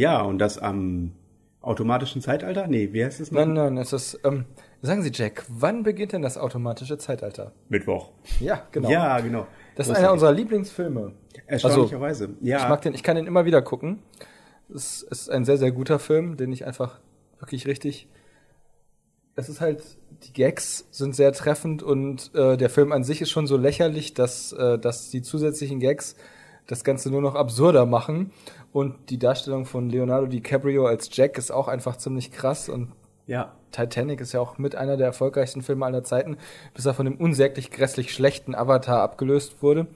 Ja, und das am automatischen Zeitalter? Nee, wie heißt es noch? Nein, nein, es ist, ähm, sagen Sie, Jack, wann beginnt denn das automatische Zeitalter? Mittwoch. Ja, genau. Ja, genau. Das ist einer unserer Lieblingsfilme. Erstaunlicherweise. ja. Ich mag den, ich kann den immer wieder gucken. Es ist ein sehr, sehr guter Film, den ich einfach wirklich richtig. Es ist halt, die Gags sind sehr treffend und äh, der Film an sich ist schon so lächerlich, dass, äh, dass die zusätzlichen Gags das Ganze nur noch absurder machen. Und die Darstellung von Leonardo DiCaprio als Jack ist auch einfach ziemlich krass und ja. Titanic ist ja auch mit einer der erfolgreichsten Filme aller Zeiten, bis er von dem unsäglich grässlich schlechten Avatar abgelöst wurde.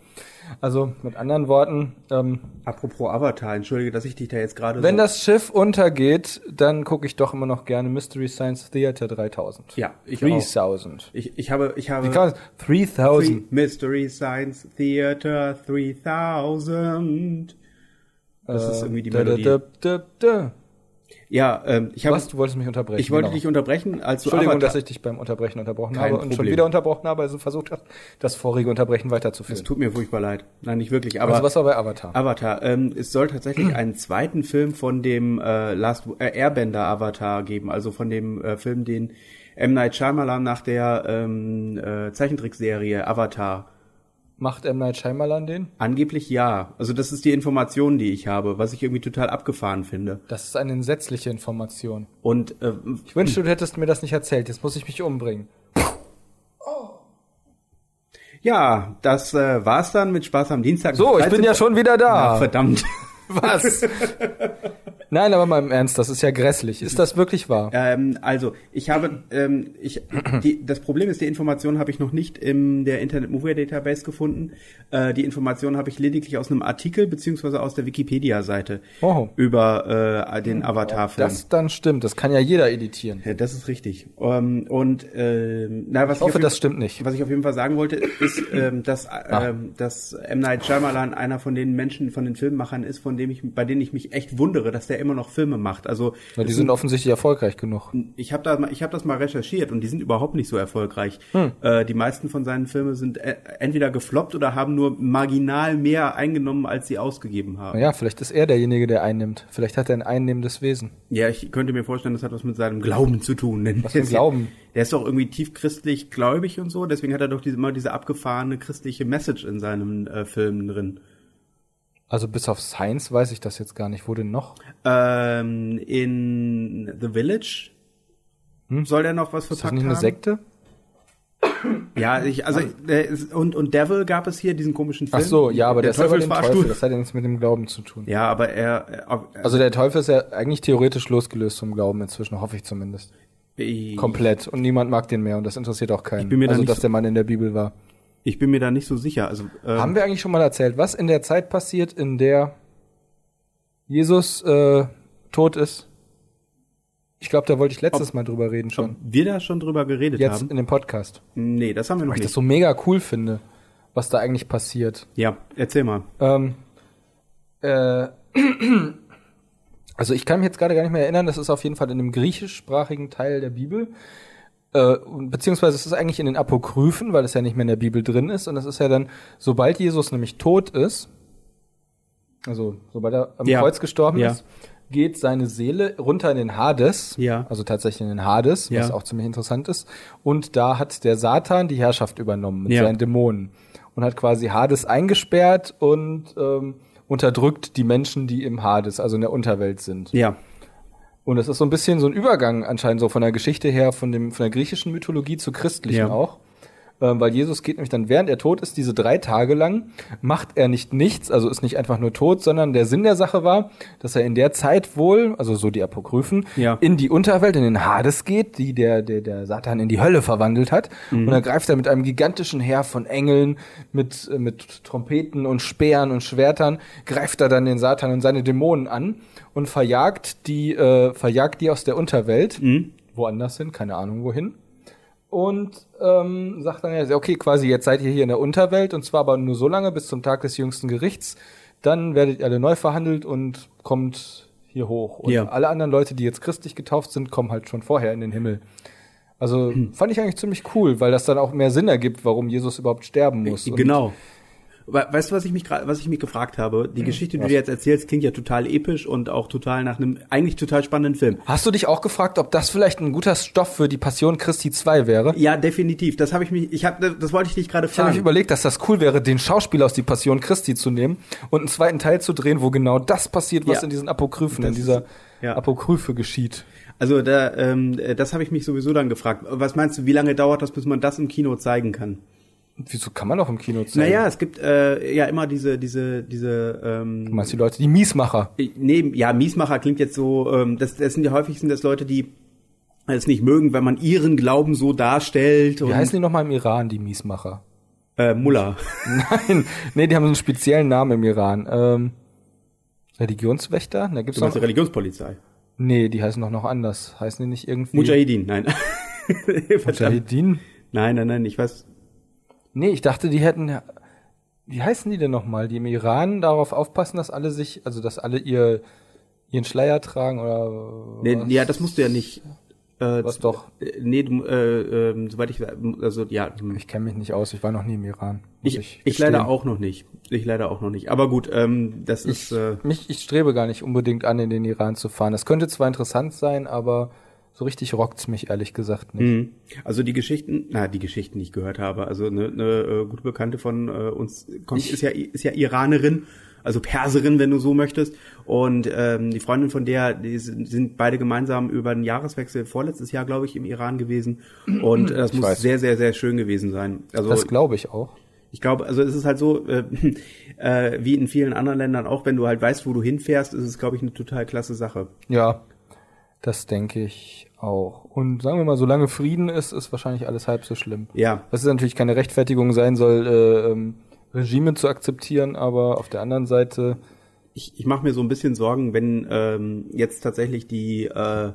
Also mit anderen Worten, ähm, Apropos Avatar, entschuldige, dass ich dich da jetzt gerade wenn so das Schiff untergeht, dann gucke ich doch immer noch gerne Mystery Science Theater 3000. Ja, ich 3000. ich, ich habe ich habe Wie kann man 3000? Mystery Science Theater 3000. Das ist irgendwie die Äh, Da, Melodie. da, da, da. Ja, ähm, ich habe Was? Du wolltest mich unterbrechen. ich wollte genau. dich unterbrechen, als du Entschuldigung, Avatar, dass ich dich beim Unterbrechen unterbrochen habe und schon Problem. wieder unterbrochen habe, also versucht hast, das vorige Unterbrechen weiterzuführen. Es tut mir furchtbar leid. Nein, nicht wirklich, aber also was war bei Avatar? Avatar. Ähm, es soll tatsächlich einen zweiten Film von dem äh, Last äh, Airbender Avatar geben, also von dem äh, Film, den M Night Shyamalan nach der ähm, äh, Zeichentrickserie Avatar Macht M. Night Shyamalan den? angeblich ja. Also das ist die Information, die ich habe, was ich irgendwie total abgefahren finde. Das ist eine entsetzliche Information. Und äh, Ich wünschte, du hättest mir das nicht erzählt. Jetzt muss ich mich umbringen. ja, das äh, war's dann mit Spaß am Dienstag. So, ich bin ja schon wieder da. Ach, verdammt. Was? Nein, aber mal im Ernst, das ist ja grässlich. Ist das wirklich wahr? Ähm, also, ich habe, ähm, ich, die, das Problem ist, die Information habe ich noch nicht in der Internet Movie Database gefunden. Äh, die Information habe ich lediglich aus einem Artikel beziehungsweise aus der Wikipedia-Seite Oh. über äh, den Avatar-Film. Das dann stimmt. Das kann ja jeder editieren. Ja, das ist richtig. Ähm, und ähm, na, was Ich hoffe, auf jeden- das stimmt nicht. Was ich auf jeden Fall sagen wollte, ist, ähm, dass, ähm, dass M. Night Shyamalan einer von den Menschen, von den Filmemachern ist, von dem ich, bei denen ich mich echt wundere, dass der immer noch Filme macht. Also Weil die es sind offensichtlich erfolgreich genug. ich habe da, ich habe das mal recherchiert und die sind überhaupt nicht so erfolgreich. Hm. Äh, die meisten von seinen Filmen sind äh, entweder gefloppt oder haben nur marginal mehr eingenommen, als sie ausgegeben haben. Naja, vielleicht ist er derjenige, der einnimmt. Vielleicht hat er ein einnehmendes Wesen. Ja, ich könnte mir vorstellen, das hat was mit seinem Glauben zu tun. Denn Was für Glauben? Der ist doch irgendwie tiefchristlich gläubig und so, deswegen hat er doch diese, immer diese abgefahrene christliche Message in seinen äh, Filmen drin. Also bis auf Science weiß ich das jetzt gar nicht. Wo denn noch? Ähm, in The Village soll der noch was Hm? Ist das verpackt nicht eine haben? Sekte? Ja, ich, also der ist, und und Devil gab es hier diesen komischen Film. Ach so, ja, aber der, ist aber den Teufelsfahrstuhl. Teufel. Das hat ja nichts mit dem Glauben zu tun. Ja, aber er, äh, Also der Teufel ist ja eigentlich theoretisch losgelöst vom Glauben inzwischen, hoffe ich zumindest. äh, Komplett. Und niemand mag den mehr und das interessiert auch keinen. bin mir also, dass so- der Mann in der Bibel war. Ich bin mir da nicht so sicher. Also ähm, Haben wir eigentlich schon mal erzählt, was in der Zeit passiert, in der Jesus äh, tot ist? Ich glaube, da wollte ich letztes Mal drüber reden ob schon. wir da schon drüber geredet Jetzt haben? in dem Podcast. Nee, das haben wir noch Weil ich das nicht. so mega cool finde, was da eigentlich passiert. Ja, erzähl mal. Ähm, äh, also ich kann mich jetzt gerade gar nicht mehr erinnern, das ist auf jeden Fall in dem griechischsprachigen Teil der Bibel. Äh, und- beziehungsweise es ist eigentlich in den Apokryphen, weil es ja nicht mehr in der Bibel drin ist. Und das ist ja dann, sobald Jesus nämlich tot ist, also sobald er am Ja. Kreuz gestorben Ja. ist, geht seine Seele runter in den Hades, Ja. also tatsächlich in den Hades, was auch ziemlich interessant ist. Und da hat der Satan die Herrschaft übernommen mit seinen Dämonen und hat quasi Hades eingesperrt und ähm, unterdrückt die Menschen, die im Hades, also in der Unterwelt sind. Ja, Und es ist so ein bisschen so ein Übergang anscheinend so von der Geschichte her, von dem von der griechischen Mythologie zur christlichen Ja. auch. Ähm, weil Jesus geht nämlich dann, während er tot ist, diese drei Tage lang, macht er nicht nichts, also ist nicht einfach nur tot, sondern der Sinn der Sache war, dass er in der Zeit wohl, also so die Apokryphen, Ja. in die Unterwelt, in den Hades geht, die der, der, der Satan in die Hölle verwandelt hat. Und dann greift er mit einem gigantischen Heer von Engeln, mit, äh, mit Trompeten und Speeren und Schwertern, greift er dann den Satan und seine Dämonen an und verjagt die, äh, verjagt die aus der Unterwelt, woanders hin, keine Ahnung wohin und ähm, sagt dann ja, okay, quasi jetzt seid ihr hier in der Unterwelt und zwar aber nur so lange bis zum Tag des jüngsten Gerichts. Dann werdet ihr alle neu verhandelt und kommt hier hoch. Und Ja. alle anderen Leute, die jetzt christlich getauft sind, kommen halt schon vorher in den Himmel. Also fand ich eigentlich ziemlich cool, weil das dann auch mehr Sinn ergibt, warum Jesus überhaupt sterben muss. Und genau. Weißt du, was ich mich gerade, was ich mich gefragt habe? Die Geschichte, die du jetzt erzählst, klingt ja total episch und auch total nach einem eigentlich total spannenden Film. Hast du dich auch gefragt, ob das vielleicht ein guter Stoff für die Passion Christi 2 wäre? Ja, definitiv. Das habe ich mich, ich habe, das wollte ich dich gerade Ich habe mich fragen. überlegt, dass das cool wäre, den Schauspieler aus die Passion Christi zu nehmen und einen zweiten Teil zu drehen, wo genau das passiert, was Ja. in diesen Apokryphen, Das in dieser ja. Apokryphe geschieht. Also da, ähm, äh, das habe ich mich sowieso dann gefragt. Was meinst du, wie lange dauert das, bis man das im Kino zeigen kann? Wieso kann man auch im Kino zeigen? Naja, es gibt äh, ja immer diese, diese, diese. Ähm, Du meinst die Leute, die Miesmacher. nee, ja, Miesmacher klingt jetzt so. Ähm, das, das sind ja häufig sind das Leute, die es nicht mögen, wenn man ihren Glauben so darstellt. Wie heißen die nochmal im Iran, die Miesmacher? äh, Mullah. Nein, nee, die haben so einen speziellen Namen im Iran. Ähm, Religionswächter? Da gibt's Du meinst noch, die Religionspolizei. nee, die heißen doch noch anders. Heißen die nicht irgendwie Mujahideen, nein. Mujahideen? Nein, nein, nein, ich weiß. Nee, ich dachte, die hätten ja- wie heißen die denn nochmal, die im Iran darauf aufpassen, dass alle sich, also dass alle ihr ihren Schleier tragen oder Nee, was? ja, das musst du ja nicht. Äh, Was doch? äh, Nee, du, äh, ähm, soweit ich, also ja, Ich kenne mich nicht aus, ich war noch nie im Iran. ich, ich, gestehen. leider auch noch nicht. Ich leider auch noch nicht. Aber gut, ähm, das ist. Ich, Äh, mich, ich strebe gar nicht unbedingt an, in den Iran zu fahren. Das könnte zwar interessant sein, aber so richtig rockt's mich ehrlich gesagt nicht. Mhm. Also die Geschichten, na die Geschichten, die ich gehört habe, also eine, eine äh, gute Bekannte von äh, uns kommt, ist ja ist ja Iranerin, also Perserin, wenn du so möchtest. Und ähm, die Freundin von der, die sind, beide gemeinsam über den Jahreswechsel vorletztes Jahr, glaube ich, im Iran gewesen. Und äh, das Ich muss weiß. sehr, sehr, sehr schön gewesen sein. Also Das glaube ich auch. ich glaube, also es ist halt so, äh, äh, wie in vielen anderen Ländern auch, wenn du halt weißt, wo du hinfährst, ist es, glaube ich, eine total klasse Sache. Ja, das denke ich auch. Und sagen wir mal, solange Frieden ist, ist wahrscheinlich alles halb so schlimm. Ja, Das ist natürlich keine Rechtfertigung sein soll, äh, ähm, Regime zu akzeptieren, aber auf der anderen Seite, ich, ich mache mir so ein bisschen Sorgen, wenn ähm, jetzt tatsächlich die äh,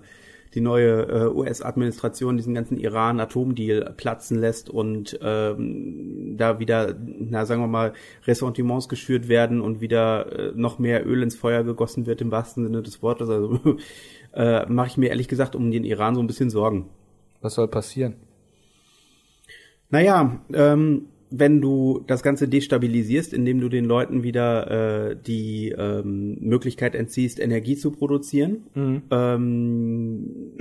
die neue äh, US-Administration diesen ganzen Iran-Atomdeal platzen lässt und ähm, da wieder, na sagen wir mal, Ressentiments geschürt werden und wieder äh, noch mehr Öl ins Feuer gegossen wird im wahrsten Sinne des Wortes. Also äh, mache ich mir ehrlich gesagt um den Iran so ein bisschen Sorgen. was soll passieren? Naja, ähm, wenn du das Ganze destabilisierst, indem du den Leuten wieder äh, die ähm, Möglichkeit entziehst, Energie zu produzieren. Ähm,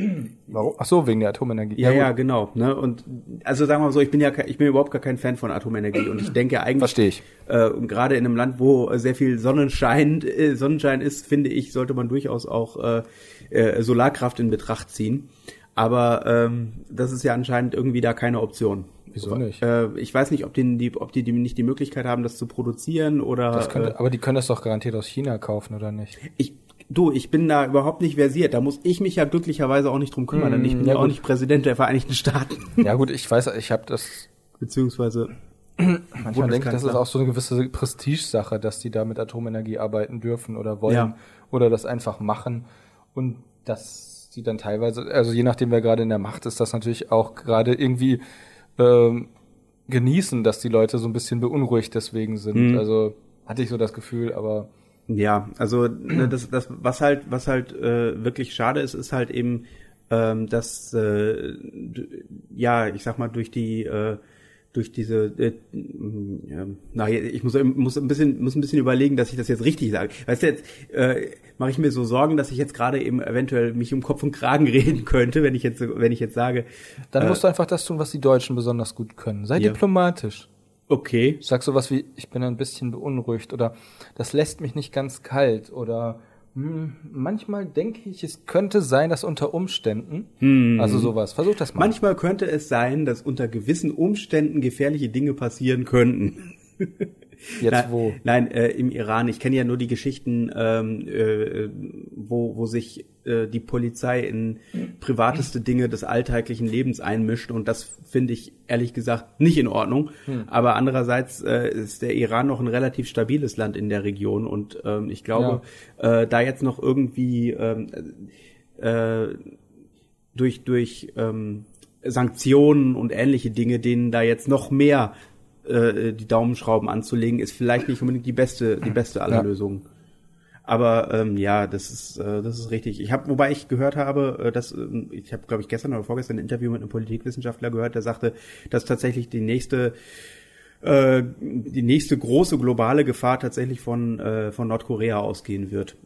Warum? Ach so, wegen der Atomenergie. ja, gut. ja, genau. Ne? Und also sagen wir mal so, ich bin ja, ich bin überhaupt gar kein Fan von Atomenergie und ich denke eigentlich, Verstehe ich. äh, gerade in einem Land, wo sehr viel Sonnenschein, äh, Sonnenschein ist, finde ich, sollte man durchaus auch äh, äh, Solarkraft in Betracht ziehen. Aber ähm, das ist ja anscheinend irgendwie da keine Option. Wieso nicht? Äh, ich weiß nicht, ob die, die, ob die, die nicht die Möglichkeit haben, das zu produzieren oder. Das könnte, äh, aber die können das doch garantiert aus China kaufen, oder nicht? ich, du, ich bin da überhaupt nicht versiert. Da muss ich mich ja glücklicherweise auch nicht drum kümmern, denn ich bin Hm, ja ja, auch nicht Präsident der Vereinigten Staaten. Ja gut, ich weiß, ich habe das Beziehungsweise. Manchmal denke ich, das ist auch so eine gewisse Prestigesache, dass die da mit Atomenergie arbeiten dürfen oder wollen Ja. oder das einfach machen und dass sie dann teilweise, also je nachdem wer gerade in der Macht ist, das natürlich auch gerade irgendwie ähm, genießen, dass die Leute so ein bisschen beunruhigt deswegen sind. Mhm. Also hatte ich so das Gefühl, aber Ja, also ne, das, das, was halt, was halt äh, wirklich schade ist, ist halt eben, ähm, dass äh, ja, ich sag mal durch die äh, durch diese, äh, ja, na, ich muss, muss ein bisschen, muss ein bisschen überlegen, dass ich das jetzt richtig sage. Weißt du, jetzt äh, mache ich mir so Sorgen, dass ich jetzt gerade eben eventuell mich um Kopf und Kragen reden könnte, wenn ich jetzt, wenn ich jetzt sage, dann Äh, musst du einfach das tun, was die Deutschen besonders gut können. Sei Ja. diplomatisch. okay, Sag sowas wie, ich bin ein bisschen beunruhigt oder das lässt mich nicht ganz kalt oder manchmal denke ich, es könnte sein, dass unter Umständen, also sowas, versuch das mal. manchmal könnte es sein, dass unter gewissen Umständen gefährliche Dinge passieren könnten. Jetzt Na, wo? Nein, äh, im Iran. Ich kenne ja nur die Geschichten, ähm, äh, wo, wo sich äh, die Polizei in privateste Dinge des alltäglichen Lebens einmischt und das finde ich ehrlich gesagt nicht in Ordnung. Hm. Aber andererseits äh, ist der Iran noch ein relativ stabiles Land in der Region und ähm, ich glaube, äh, da jetzt noch irgendwie ähm, äh, durch durch ähm, Sanktionen und ähnliche Dinge, denen da jetzt noch mehr äh, die Daumenschrauben anzulegen, ist vielleicht nicht unbedingt die beste die beste aller Ja. Lösungen. Aber ähm, ja, das ist äh, das ist richtig. Ich habe, wobei ich gehört habe, äh, dass ähm, ich habe, glaube ich, gestern oder vorgestern ein Interview mit einem Politikwissenschaftler gehört, der sagte, dass tatsächlich die nächste äh, die nächste große globale Gefahr tatsächlich von, äh, von Nordkorea ausgehen wird.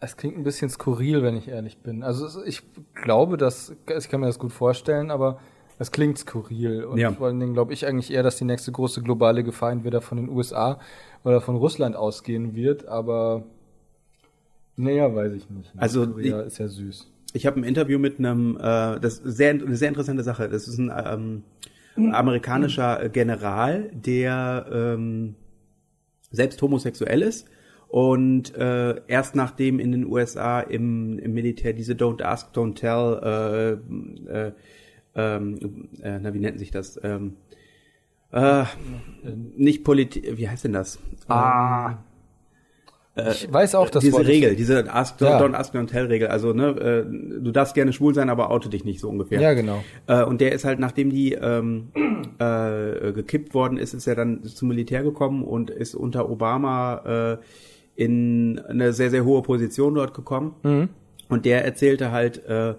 Es klingt ein bisschen skurril, wenn ich ehrlich bin. Also ich glaube, dass ich kann mir das gut vorstellen, aber es klingt skurril. Und Ja. vor allen Dingen glaube ich eigentlich eher, dass die nächste große globale Gefahr entweder von den USA oder von Russland ausgehen wird. Aber naja, weiß ich nicht. Also Nordkorea ist ja süß. Ich habe ein Interview mit einem, äh, das ist sehr, eine sehr interessante Sache. Das ist ein ähm, amerikanischer General, der ähm, selbst homosexuell ist und äh, erst nachdem in den USA im, im Militär diese Don't Ask, Don't Tell, äh, äh, ähm, äh, na wie nennt sich das? Ähm, äh, nicht Politik, wie heißt denn das? Ah, Ich weiß auch, dass diese Regel, diese Ask, Ja. Don't Ask, Don't Tell Regel. Also ne, äh, du darfst gerne schwul sein, aber oute dich nicht so ungefähr. Ja, genau. Äh, und der ist halt, nachdem die ähm, äh, gekippt worden ist, ist er dann zum Militär gekommen und ist unter Obama äh, in eine sehr, sehr hohe Position dort gekommen. Mhm. Und der erzählte halt äh,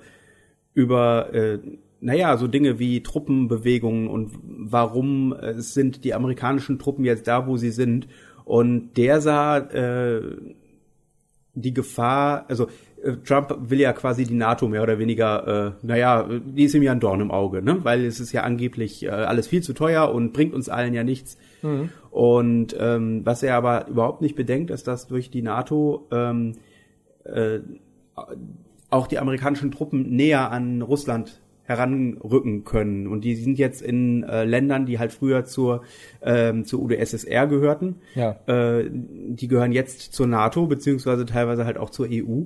über, äh, naja, so Dinge wie Truppenbewegungen und warum äh, sind die amerikanischen Truppen jetzt da, wo sie sind. Und der sah äh, die Gefahr, also äh, Trump will ja quasi die NATO mehr oder weniger, äh, naja, die ist ihm ja ein Dorn im Auge, ne? Weil es ist ja angeblich äh, alles viel zu teuer und bringt uns allen ja nichts. Und ähm, was er aber überhaupt nicht bedenkt, ist, dass durch die NATO ähm, äh, auch die amerikanischen Truppen näher an Russland heranrücken können. Und die sind jetzt in äh, Ländern, die halt früher zur, ähm, zur UdSSR gehörten. Ja. Äh, die gehören jetzt zur NATO, beziehungsweise teilweise halt auch zur EU.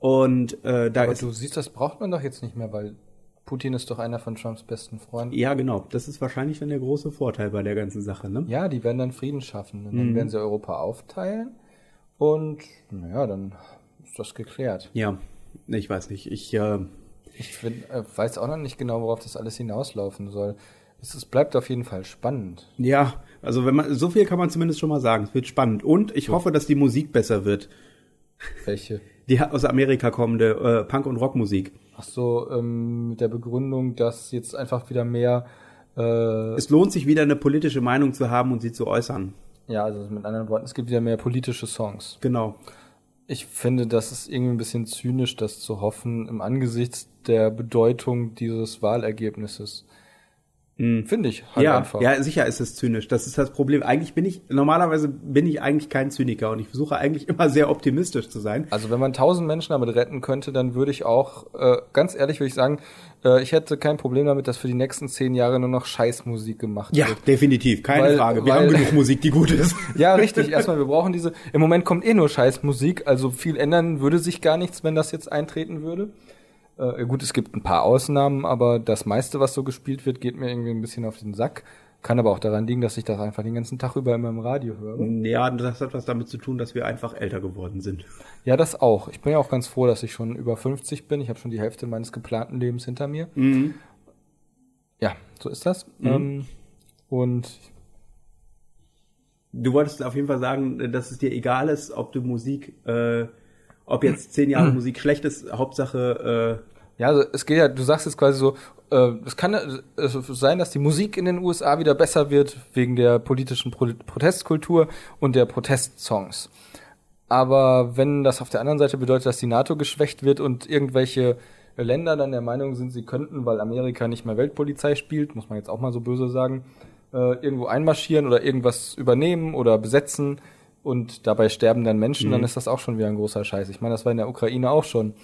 Und äh, da Aber ist du siehst, das braucht man doch jetzt nicht mehr, weil Putin ist doch einer von Trumps besten Freunden. ja genau, das ist wahrscheinlich dann der große Vorteil bei der ganzen Sache, ne? Ja, die werden dann Frieden schaffen. Und dann werden sie Europa aufteilen. Und naja, dann ist das geklärt. Ja, ich weiß nicht. Ich äh, Ich find, äh, weiß auch noch nicht genau, worauf das alles hinauslaufen soll. Es, es bleibt auf jeden Fall spannend. ja, also wenn man so viel kann man zumindest schon mal sagen. Es wird spannend und ich hoffe, dass die Musik besser wird. Welche? Die aus Amerika kommende äh, Punk und Rockmusik. Ach so, ähm, mit der Begründung, dass jetzt einfach wieder mehr, äh, Es lohnt sich wieder eine politische Meinung zu haben und sie zu äußern. ja, also mit anderen Worten, es gibt wieder mehr politische Songs. Genau. Ich finde, das ist irgendwie ein bisschen zynisch, das zu hoffen, im Angesicht der Bedeutung dieses Wahlergebnisses. Finde ich halt ja, einfach. ja, sicher ist es zynisch. Das ist das Problem. Eigentlich bin ich, normalerweise bin ich eigentlich kein Zyniker und ich versuche eigentlich immer sehr optimistisch zu sein. Also wenn man tausend Menschen damit retten könnte, dann würde ich auch, äh, ganz ehrlich würde ich sagen, äh, ich hätte kein Problem damit, dass für die nächsten zehn Jahre nur noch Scheißmusik gemacht Ja, wird. definitiv. Keine Weil- Frage. Wir weil- haben genug Musik, die gut ist. Ja, richtig. Erstmal, wir brauchen diese. Im Moment kommt eh nur Scheißmusik, also viel ändern würde sich gar nichts, wenn das jetzt eintreten würde. Äh, gut, es gibt ein paar Ausnahmen, aber das meiste, was so gespielt wird, geht mir irgendwie ein bisschen auf den Sack. Kann aber auch daran liegen, dass ich das einfach den ganzen Tag über immer im Radio höre. Ja, das hat was damit zu tun, dass wir einfach älter geworden sind. Ja, das auch. Ich bin ja auch ganz froh, dass ich schon über 50 bin. Ich habe schon die Hälfte meines geplanten Lebens hinter mir. Ja, so ist das. Ähm, und Du wolltest auf jeden Fall sagen, dass es dir egal ist, ob du Musik, äh, ob jetzt zehn Jahre Musik schlecht ist, Hauptsache, Ja, also es geht ja, du sagst jetzt quasi so, äh, es kann äh, es sein, dass die Musik in den USA wieder besser wird wegen der politischen Pro Protestkultur und der Protestsongs. Aber wenn das auf der anderen Seite bedeutet, dass die NATO geschwächt wird und irgendwelche Länder dann der Meinung sind, sie könnten, weil Amerika nicht mehr Weltpolizei spielt, muss man jetzt auch mal so böse sagen, äh, irgendwo einmarschieren oder irgendwas übernehmen oder besetzen und dabei sterben dann Menschen, dann ist das auch schon wieder ein großer Scheiß. Ich meine, das war in der Ukraine auch schon.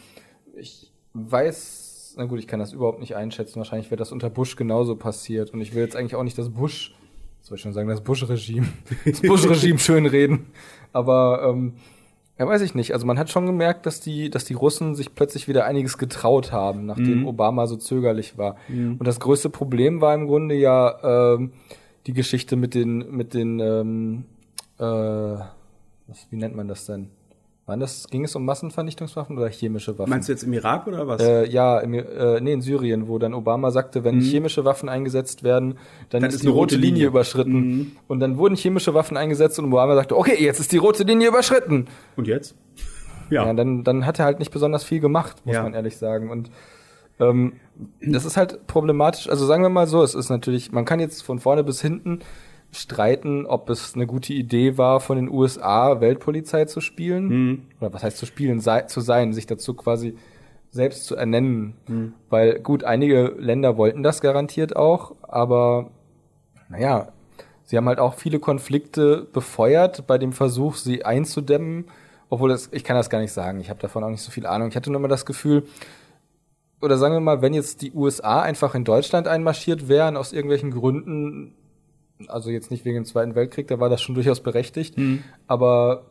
Ich weiß, na gut, ich kann das überhaupt nicht einschätzen. Wahrscheinlich wird das unter Bush genauso passiert. Und ich will jetzt eigentlich auch nicht das Bush, soll ich schon sagen, das Bush-Regime, das Bush-Regime schönreden. Aber ähm, ja, weiß ich nicht. Also man hat schon gemerkt, dass die, dass die Russen sich plötzlich wieder einiges getraut haben, nachdem Obama so zögerlich war. Und das größte Problem war im Grunde ja ähm, die Geschichte mit den, mit den, ähm, äh, was, wie nennt man das denn? Waren das, ging es um Massenvernichtungswaffen oder chemische Waffen? Meinst du jetzt im Irak oder was? Äh, ja, im, äh, nee, in Syrien, wo dann Obama sagte, wenn chemische Waffen eingesetzt werden, dann, Dann ist ist die eine rote Linie, Linie. überschritten. Und dann wurden chemische Waffen eingesetzt und Obama sagte, okay, jetzt ist die rote Linie überschritten. Und jetzt? Ja, Ja. dann, dann hat er halt nicht besonders viel gemacht, muss Ja. man ehrlich sagen. Und Ähm, das ist halt problematisch. Also sagen wir mal so, es ist natürlich, man kann jetzt von vorne bis hinten streiten, ob es eine gute Idee war, von den USA Weltpolizei zu spielen. Mhm. Oder was heißt zu spielen, sei, zu sein, sich dazu quasi selbst zu ernennen. Mhm. Weil gut, einige Länder wollten das garantiert auch, aber naja, sie haben halt auch viele Konflikte befeuert bei dem Versuch, sie einzudämmen. Obwohl das, ich kann das gar nicht sagen. Ich habe davon auch nicht so viel Ahnung. Ich hatte nur mal das Gefühl, oder sagen wir mal, wenn jetzt die USA einfach in Deutschland einmarschiert wären, aus irgendwelchen Gründen, also jetzt nicht wegen dem Zweiten Weltkrieg, da war das schon durchaus berechtigt, Mhm. aber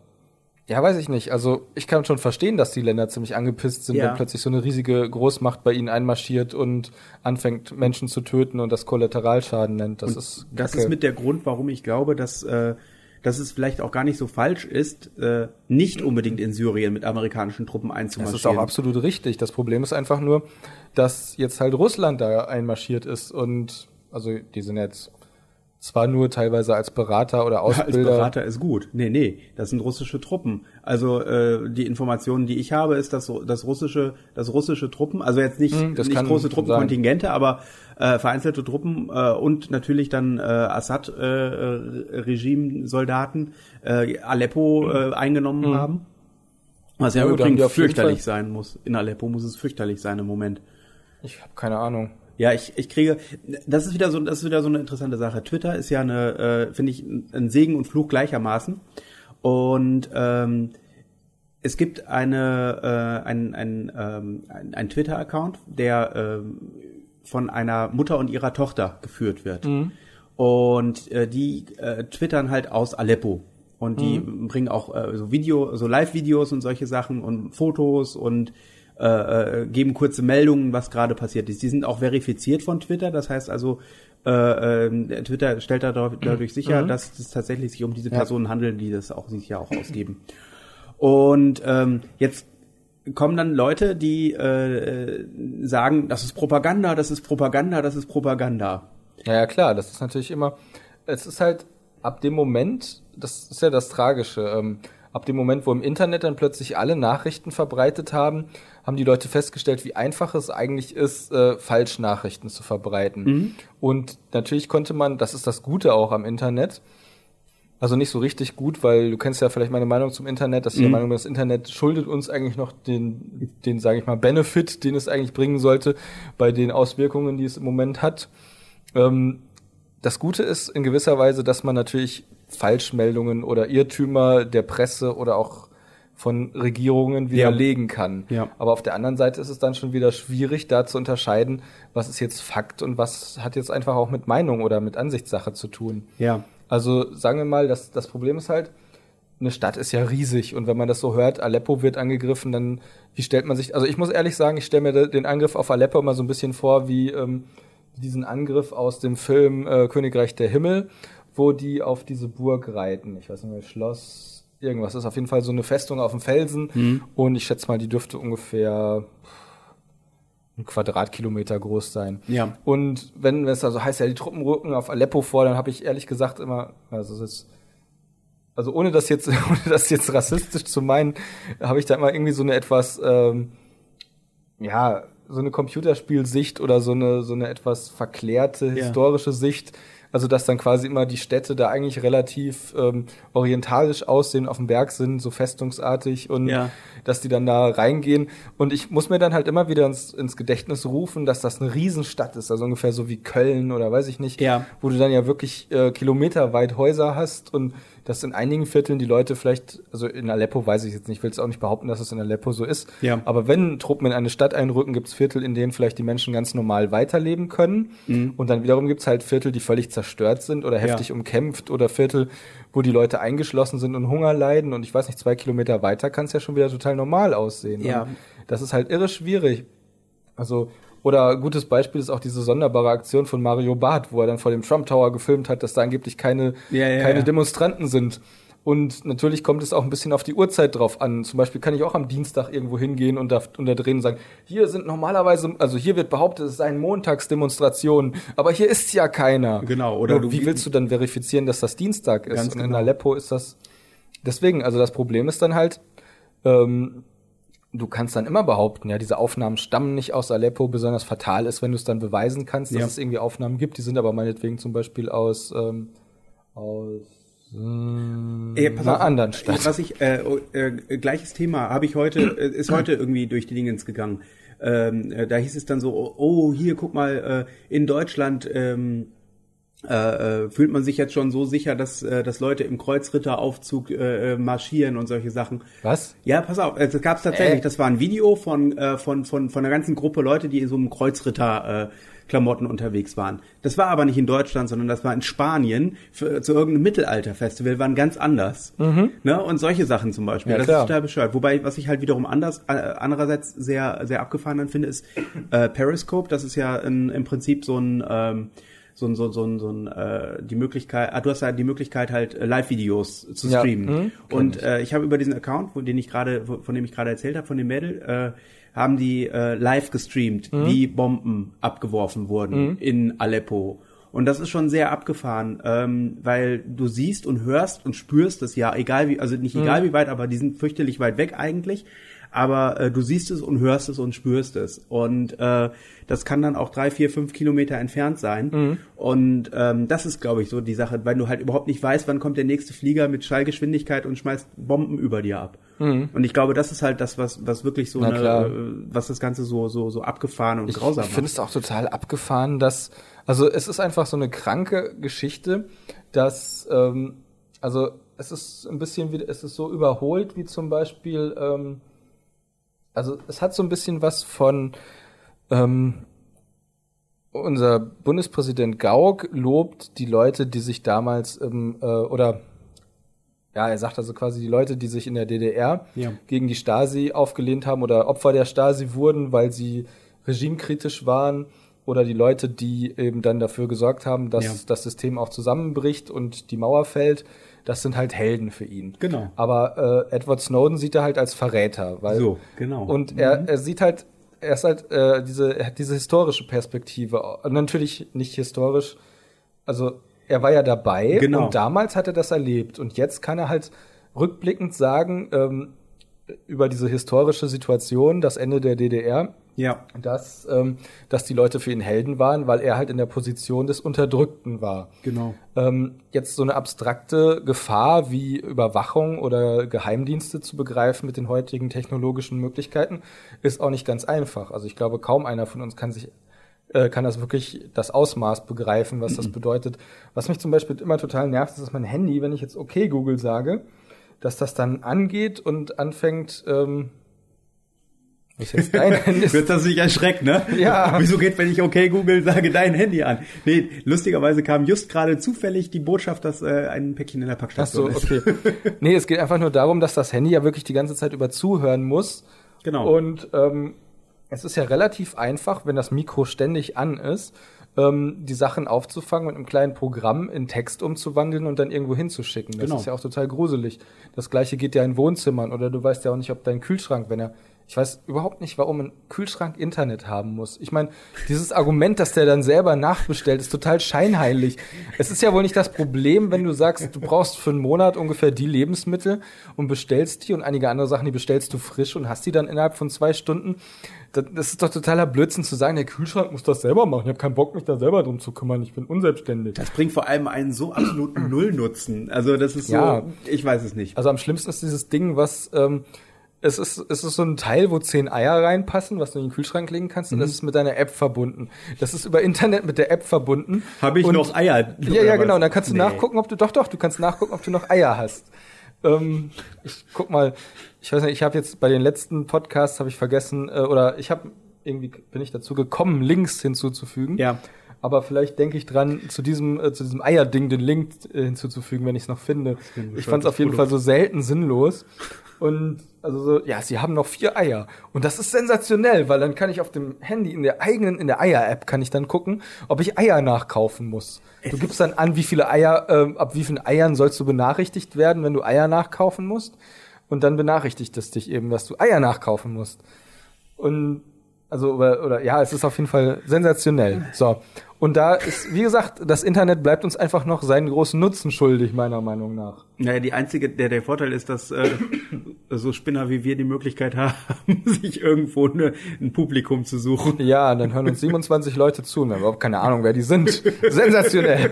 ja, weiß ich nicht. Also ich kann schon verstehen, dass die Länder ziemlich angepisst sind, Ja. wenn plötzlich so eine riesige Großmacht bei ihnen einmarschiert und anfängt, Menschen zu töten und das Kollateralschaden nennt. Das ist Das Kacke. ist mit der Grund, warum ich glaube, dass, äh, dass es vielleicht auch gar nicht so falsch ist, äh, nicht unbedingt in Syrien mit amerikanischen Truppen Das einzumarschieren. ist auch absolut richtig. Das Problem ist einfach nur, dass jetzt halt Russland da einmarschiert ist und also die sind jetzt zwar nur teilweise als Berater oder Als Ausbilder. Berater ist gut. Nee, nee, das sind russische Truppen. Also äh, die Informationen, die ich habe, ist, dass das russische, das russische Truppen, also jetzt nicht, Hm, nicht große. Truppenkontingente, aber äh, vereinzelte Truppen äh, und natürlich dann äh, Assad-Regime-Soldaten äh, Aleppo äh, eingenommen haben. Was ja, Hm. Ja, im gut, da haben Übrigen die auf jeden fürchterlich sein muss. In Aleppo muss es fürchterlich sein im Moment. Ich habe keine Ahnung. Ja, ich, ich kriege, das ist wieder so, das ist wieder so eine interessante Sache. Twitter ist ja eine, äh, finde ich, ein Segen und Fluch gleichermaßen. Und ähm, es gibt eine, äh, ein, ein, ähm, ein, ein Twitter-Account, der ähm, von einer Mutter und ihrer Tochter geführt wird. Und äh, die äh, twittern halt aus Aleppo. Und die bringen auch äh, so Video, so Live-Videos und solche Sachen und Fotos und äh, äh, geben kurze Meldungen, was gerade passiert ist. Die sind auch verifiziert von Twitter, das heißt also, äh, äh, Twitter stellt dadurch, dadurch sicher, dass es tatsächlich sich um diese Personen handeln, die das auch sich ja auch ausgeben. Und ähm, jetzt kommen dann Leute, die äh, sagen, das ist Propaganda, das ist Propaganda, das ist Propaganda. Ja, ja, klar, das ist natürlich immer, es ist halt ab dem Moment, das ist ja das Tragische, ähm, ab dem Moment, wo im Internet dann plötzlich alle Nachrichten verbreitet haben, haben die Leute festgestellt, wie einfach es eigentlich ist, äh, Falschnachrichten zu verbreiten. Und natürlich konnte man, das ist das Gute auch am Internet, also nicht so richtig gut, weil du kennst ja vielleicht meine Meinung zum Internet, dass ich der Meinung bin, das Internet schuldet uns eigentlich noch den, den sage ich mal, Benefit, den es eigentlich bringen sollte bei den Auswirkungen, die es im Moment hat. Ähm, das Gute ist in gewisser Weise, dass man natürlich Falschmeldungen oder Irrtümer der Presse oder auch von Regierungen widerlegen kann. Ja. Aber auf der anderen Seite ist es dann schon wieder schwierig, da zu unterscheiden, was ist jetzt Fakt und was hat jetzt einfach auch mit Meinung oder mit Ansichtssache zu tun. Ja. Also sagen wir mal, das, das Problem ist halt, eine Stadt ist ja riesig und wenn man das so hört, Aleppo wird angegriffen, dann wie stellt man sich, also ich muss ehrlich sagen, ich stelle mir den Angriff auf Aleppo immer so ein bisschen vor wie ähm, diesen Angriff aus dem Film äh, Königreich der Himmel, wo die auf diese Burg reiten. Ich weiß nicht mehr, Schloss, irgendwas. Das ist auf jeden Fall so eine Festung auf dem Felsen und ich schätze mal, die dürfte ungefähr ein Quadratkilometer groß sein. Ja. Und wenn es also heißt, ja, die Truppen rücken auf Aleppo vor, dann habe ich ehrlich gesagt immer, also es ist, also ohne das jetzt, ohne das jetzt rassistisch zu meinen, habe ich da immer irgendwie so eine etwas, ähm, ja, so eine Computerspielsicht oder so eine, so eine etwas verklärte Ja. historische Sicht. Also, dass dann quasi immer die Städte da eigentlich relativ ähm, orientalisch aussehen, auf dem Berg sind, so festungsartig und Ja. dass die dann da reingehen. Und ich muss mir dann halt immer wieder ins, ins Gedächtnis rufen, dass das eine Riesenstadt ist, also ungefähr so wie Köln oder weiß ich nicht, Ja. wo du dann ja wirklich äh, kilometerweit Häuser hast und dass in einigen Vierteln die Leute vielleicht, also in Aleppo weiß ich jetzt nicht, ich will es auch nicht behaupten, dass es in Aleppo so ist, Ja. aber wenn Truppen in eine Stadt einrücken, gibt es Viertel, in denen vielleicht die Menschen ganz normal weiterleben können und dann wiederum gibt es halt Viertel, die völlig zerstört sind oder heftig Ja. umkämpft oder Viertel, wo die Leute eingeschlossen sind und Hunger leiden und ich weiß nicht, zwei Kilometer weiter kann es ja schon wieder total normal aussehen. Ja. Und das ist halt irre schwierig. Also, oder gutes Beispiel ist auch diese sonderbare Aktion von Mario Barth, wo er dann vor dem Trump Tower gefilmt hat, dass da angeblich keine, Ja, ja, keine ja. Demonstranten sind. Und natürlich kommt es auch ein bisschen auf die Uhrzeit drauf an. Zum Beispiel kann ich auch am Dienstag irgendwo hingehen und da, und da drehen und sagen, hier sind normalerweise, also hier wird behauptet, es seien Montagsdemonstrationen, aber hier ist ja keiner. Genau, oder Nur wie willst du dann verifizieren, dass das Dienstag ist? Ganz und in genau. Aleppo ist das, deswegen, also das Problem ist dann halt, ähm, du kannst dann immer behaupten, ja, diese Aufnahmen stammen nicht aus Aleppo, besonders fatal ist, wenn du es dann beweisen kannst, dass Ja. es irgendwie Aufnahmen gibt, die sind aber meinetwegen zum Beispiel aus, ähm, aus ähm, Ey, pass einer auf, anderen Stadt. Was ich, äh, äh, gleiches Thema, habe ich heute, äh, ist heute irgendwie durch die Dingens gegangen. Ähm, äh, da hieß es dann so, oh, oh hier, guck mal, äh, in Deutschland ähm, äh, äh, fühlt man sich jetzt schon so sicher, dass, äh, dass Leute im Kreuzritteraufzug äh, äh, marschieren und solche Sachen. Was? Ja, pass auf, es gab es tatsächlich. Äh. Das war ein Video von, äh, von, von, von einer ganzen Gruppe Leute, die in so einem Kreuzritter äh, Klamotten unterwegs waren. Das war aber nicht in Deutschland, sondern das war in Spanien für, zu irgendeinem Mittelalterfestival, waren ganz anders. Ne? Und solche Sachen zum Beispiel. Mhm. Ja, das klar. ist total bescheuert. Wobei, was ich halt wiederum anders, äh, andererseits sehr, sehr abgefahren dann finde, ist äh, Periscope. Das ist ja in, im Prinzip so ein ähm, so ein, so, ein- so, ein- so ein, äh, die Möglichkeit, ah, du hast ja die Möglichkeit halt äh, Live-Videos zu Ja, streamen. mhm, kenn und ich. äh, ich habe über diesen Account, von den ich gerade, von dem ich gerade erzählt habe, von dem Mädel, äh, haben die äh, live gestreamt, Mhm. wie Bomben abgeworfen wurden in Aleppo. Und das ist schon sehr abgefahren, ähm, weil du siehst und hörst und spürst das ja, egal wie, also nicht egal wie weit, aber die sind fürchterlich weit weg eigentlich. Aber äh, du siehst es und hörst es und spürst es. Und äh, das kann dann auch drei, vier, fünf Kilometer entfernt sein. Und ähm, das ist, glaube ich, so die Sache, weil du halt überhaupt nicht weißt, wann kommt der nächste Flieger mit Schallgeschwindigkeit und schmeißt Bomben über dir ab. Und ich glaube, das ist halt das, was, was wirklich so eine, äh, was das Ganze so, so, so abgefahren und Ich, grausam ich finde es auch total abgefahren, dass, also es ist einfach so eine kranke Geschichte, dass, ähm, also es ist ein bisschen wie, es ist so überholt wie zum Beispiel, ähm, also es hat so ein bisschen was von, ähm, unser Bundespräsident Gauck lobt die Leute, die sich damals, ähm, äh, oder ja, er sagt also quasi die Leute, die sich in der DDR Ja. gegen die Stasi aufgelehnt haben oder Opfer der Stasi wurden, weil sie regimekritisch waren oder die Leute, die eben dann dafür gesorgt haben, dass Ja. das System auch zusammenbricht und die Mauer fällt. Das sind halt Helden für ihn. Genau. Aber äh, Edward Snowden sieht er halt als Verräter, weil So, genau. und er, er sieht halt, er ist halt äh, diese, er hat diese historische Perspektive. Und natürlich nicht historisch, also er war ja dabei Genau. und damals hat er das erlebt. Und jetzt kann er halt rückblickend sagen, ähm, über diese historische Situation, das Ende der DDR, Ja, dass, ähm, dass die Leute für ihn Helden waren, weil er halt in der Position des Unterdrückten war. genau. Ähm, jetzt so eine abstrakte Gefahr wie Überwachung oder Geheimdienste zu begreifen mit den heutigen technologischen Möglichkeiten ist auch nicht ganz einfach. Also ich glaube, kaum einer von uns kann sich äh, kann das wirklich das Ausmaß begreifen, was das bedeutet. Was mich zum Beispiel immer total nervt, ist, dass mein Handy, wenn ich jetzt okay Google sage, dass das dann angeht und anfängt. Ähm, ist jetzt dein Handy? Wird das nicht erschreckt, ne? Ja. Wieso geht, wenn ich okay Google sage, dein Handy an? Nee, lustigerweise kam just gerade zufällig die Botschaft, dass äh, ein Päckchen in der Ach so, Packstation ist. okay. Nee, es geht einfach nur darum, dass das Handy ja wirklich die ganze Zeit über zuhören muss. Genau. Und ähm, es ist ja relativ einfach, wenn das Mikro ständig an ist, ähm, die Sachen aufzufangen und einem kleinen Programm in Text umzuwandeln und dann irgendwo hinzuschicken. Das Genau. ist ja auch total gruselig. Das gleiche geht ja in Wohnzimmern oder du weißt ja auch nicht, ob dein Kühlschrank, wenn er ich weiß überhaupt nicht, warum ein Kühlschrank Internet haben muss. Ich meine, dieses Argument, dass der dann selber nachbestellt, ist total scheinheilig. Es ist ja wohl nicht das Problem, wenn du sagst, du brauchst für einen Monat ungefähr die Lebensmittel und bestellst die und einige andere Sachen, die bestellst du frisch und hast die dann innerhalb von zwei Stunden. Das ist doch totaler Blödsinn zu sagen, der Kühlschrank muss das selber machen. Ich habe keinen Bock, mich da selber drum zu kümmern. Ich bin unselbstständig. Das bringt vor allem einen so absoluten Nullnutzen. Also das ist so, Ja. ich weiß es nicht. Also am schlimmsten ist dieses Ding, was ähm, es ist, es ist so ein Teil, wo zehn Eier reinpassen, was du in den Kühlschrank legen kannst, und das ist mit deiner App verbunden. Das ist über Internet mit der App verbunden. Habe ich und, noch Eier? Ja, ja, genau. Und dann kannst du Nee. nachgucken, ob du doch, doch, du kannst nachgucken, ob du noch Eier hast. Ähm, ich guck mal, ich weiß nicht, ich habe jetzt bei den letzten Podcasts habe ich vergessen äh, oder ich habe irgendwie bin ich dazu gekommen, Links hinzuzufügen. Ja. Aber vielleicht denke ich dran, zu diesem, äh, zu diesem Eierding den Link äh, hinzuzufügen, wenn ich es noch finde. Ich fand es auf jeden bescheuertes Fall so selten sinnlos. Und also so, ja, sie haben noch vier Eier. Und das ist sensationell, weil dann kann ich auf dem Handy in der eigenen, in der Eier-App kann ich dann gucken, ob ich Eier nachkaufen muss. Du gibst dann an, wie viele Eier, ähm, ab wie vielen Eiern sollst du benachrichtigt werden, wenn du Eier nachkaufen musst. Und dann benachrichtigt es dich eben, dass du Eier nachkaufen musst. Und also oder, oder ja, es ist auf jeden Fall sensationell. So Und da ist, wie gesagt, das Internet bleibt uns einfach noch seinen großen Nutzen schuldig, meiner Meinung nach. Naja, die einzige, der, der Vorteil ist, dass äh, so Spinner wie wir die Möglichkeit haben, sich irgendwo eine, ein Publikum zu suchen. Ja, dann hören uns 27 Leute zu und wir haben überhaupt keine Ahnung, wer die sind. Sensationell.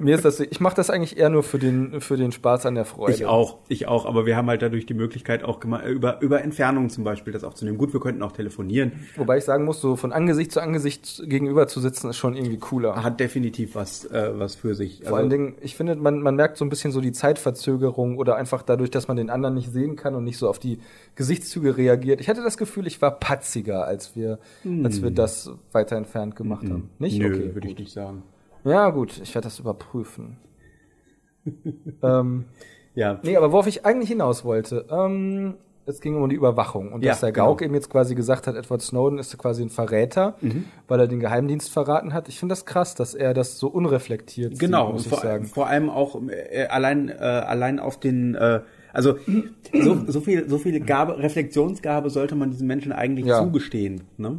Mir ist das, ich mache das eigentlich eher nur für den, für den Spaß an der Freude. Ich auch, ich auch, aber wir haben halt dadurch die Möglichkeit auch gema- über, über Entfernung zum Beispiel das aufzunehmen. Gut, wir könnten auch telefonieren. Wobei ich sagen muss, so von Angesicht zu Angesicht gegenüber zu sitzen, ist schon irgendwie cooler. Hat definitiv was, äh, was für sich. Vor allen Dingen, ich finde, man, man merkt so ein bisschen so die Zeitverzögerung oder einfach dadurch, dass man den anderen nicht sehen kann und nicht so auf die Gesichtszüge reagiert. Ich hatte das Gefühl, ich war patziger, als wir, als wir das weiter entfernt gemacht haben. Nicht? Nö, okay. würde ich nicht sagen. Ja, gut, ich werde das überprüfen. ähm, Ja. nee, aber worauf ich eigentlich hinaus wollte, ähm, es ging um die Überwachung und Ja, dass der genau. Gauck eben jetzt quasi gesagt hat, Edward Snowden ist quasi ein Verräter, Mhm. weil er den Geheimdienst verraten hat. Ich finde das krass, dass er das so unreflektiert Genau, sieht, muss ich vor, sagen. vor allem auch äh, allein äh, allein auf den äh, also so, so viel so viel Gabe Reflexionsgabe sollte man diesem Menschen eigentlich Ja. zugestehen, ne?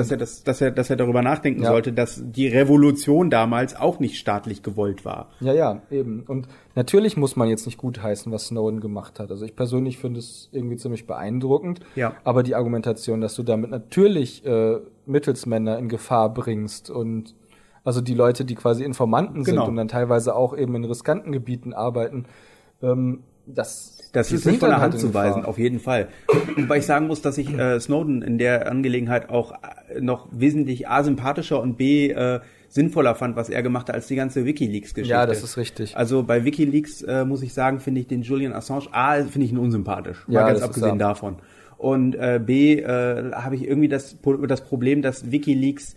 Dass er das dass er dass er darüber nachdenken Ja. sollte, dass die Revolution damals auch nicht staatlich gewollt war. Ja, ja, eben. Und natürlich muss man jetzt nicht gutheißen, was Snowden gemacht hat. Also ich persönlich finde es irgendwie ziemlich beeindruckend. Ja. Aber die Argumentation, dass du damit natürlich äh, Mittelsmänner in Gefahr bringst und also die Leute, die quasi Informanten Genau. sind und dann teilweise auch eben in riskanten Gebieten arbeiten, ähm, das, Das ist nicht von der Hand zu weisen, auf jeden Fall. Wobei ich sagen muss, dass ich äh, Snowden in der Angelegenheit auch äh, noch wesentlich A sympathischer und B äh, sinnvoller fand, was er gemacht hat, als die ganze WikiLeaks-Geschichte. Ja, das ist richtig. Also bei WikiLeaks äh, muss ich sagen, finde ich den Julian Assange A finde ich ihn unsympathisch, mal Ja, ganz abgesehen davon. Und äh, B äh, habe ich irgendwie das das Problem, dass WikiLeaks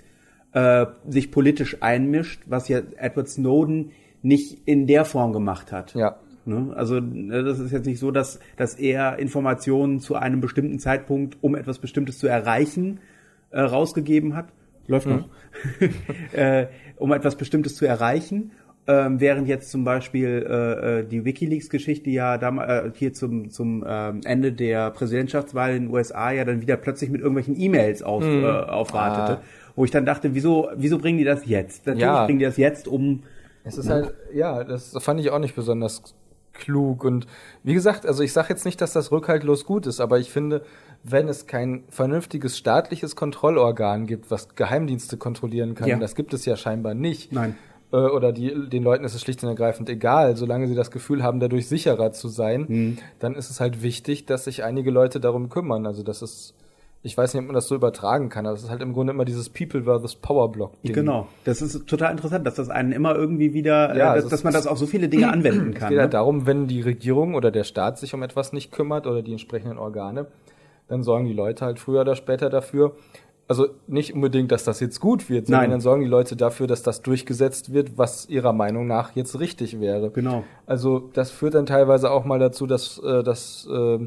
äh, sich politisch einmischt, was ja Edward Snowden nicht in der Form gemacht hat. Ja. Ne? Also ne, das ist jetzt nicht so, dass, dass er Informationen zu einem bestimmten Zeitpunkt, um etwas Bestimmtes zu erreichen, äh, rausgegeben hat. Läuft noch. äh, um etwas Bestimmtes zu erreichen. Ähm, während jetzt zum Beispiel äh, äh, die WikiLeaks-Geschichte ja damals äh, hier zum, zum ähm, Ende der Präsidentschaftswahl in den USA ja dann wieder plötzlich mit irgendwelchen E-Mails auf, äh, aufwartete, wo ich dann dachte, wieso, wieso bringen die das jetzt? Natürlich Ja. bringen die das jetzt, um Es ist halt, ja, das fand ich auch nicht besonders klug. Und wie gesagt, also ich sage jetzt nicht, dass das rückhaltlos gut ist, aber ich finde, wenn es kein vernünftiges staatliches Kontrollorgan gibt, was Geheimdienste kontrollieren kann, Ja. das gibt es ja scheinbar nicht, Nein. äh, oder die, den Leuten ist es schlicht und ergreifend egal, solange sie das Gefühl haben, dadurch sicherer zu sein, Mhm. dann ist es halt wichtig, dass sich einige Leute darum kümmern. Also das ist, ich weiß nicht, ob man das so übertragen kann, aber es ist halt im Grunde immer dieses People versus Power Block. Ding. Genau. Das ist total interessant, dass das einen immer irgendwie wieder, Ja, äh, es dass, dass man das auf so viele Dinge anwenden Es kann. geht halt Ne? darum, wenn die Regierung oder der Staat sich um etwas nicht kümmert oder die entsprechenden Organe, dann sorgen die Leute halt früher oder später dafür. Also nicht unbedingt, dass das jetzt gut wird, sondern Nein. dann sorgen die Leute dafür, dass das durchgesetzt wird, was ihrer Meinung nach jetzt richtig wäre. Genau. Also das führt dann teilweise auch mal dazu, dass, äh, dass äh,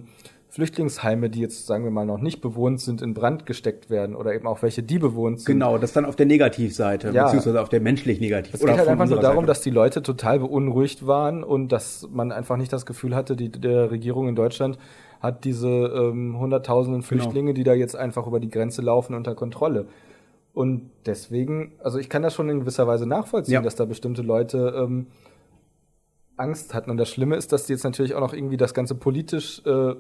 Flüchtlingsheime, die jetzt, sagen wir mal, noch nicht bewohnt sind, in Brand gesteckt werden oder eben auch welche, die bewohnt sind. Genau, das dann auf der Negativseite, Ja. beziehungsweise auf der menschlich negativ. Es geht halt einfach nur darum, Seite. dass die Leute total beunruhigt waren und dass man einfach nicht das Gefühl hatte, die der Regierung in Deutschland hat diese ähm, hunderttausenden Flüchtlinge, die da jetzt einfach über die Grenze laufen, unter Kontrolle. Und deswegen, also ich kann das schon in gewisser Weise nachvollziehen, Ja. dass da bestimmte Leute ähm, Angst hatten. Und das Schlimme ist, dass die jetzt natürlich auch noch irgendwie das Ganze politisch, äh,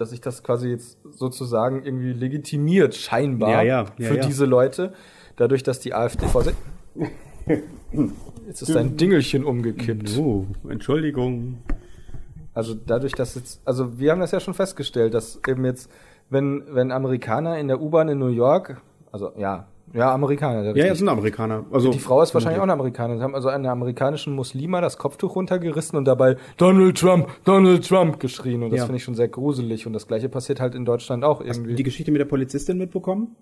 dass sich das quasi jetzt sozusagen irgendwie legitimiert, scheinbar, Ja, ja, ja, für diese Leute, dadurch, dass die AfD Vorsicht. Jetzt ist dein Dingelchen umgekippt. Oh, Entschuldigung. Also dadurch, dass jetzt, also wir haben das ja schon festgestellt, dass eben jetzt, wenn, wenn Amerikaner in der U-Bahn in New York, also ja, ja, Amerikaner, Ja, ja, sind Amerikaner. Also Die Frau ist wahrscheinlich auch eine Amerikanerin. Sie haben also einer amerikanischen Muslima das Kopftuch runtergerissen und dabei Donald Trump, Donald Trump geschrien. Und das Ja. finde ich schon sehr gruselig. Und das gleiche passiert halt in Deutschland auch irgendwie. die Geschichte mit der Polizistin mitbekommen?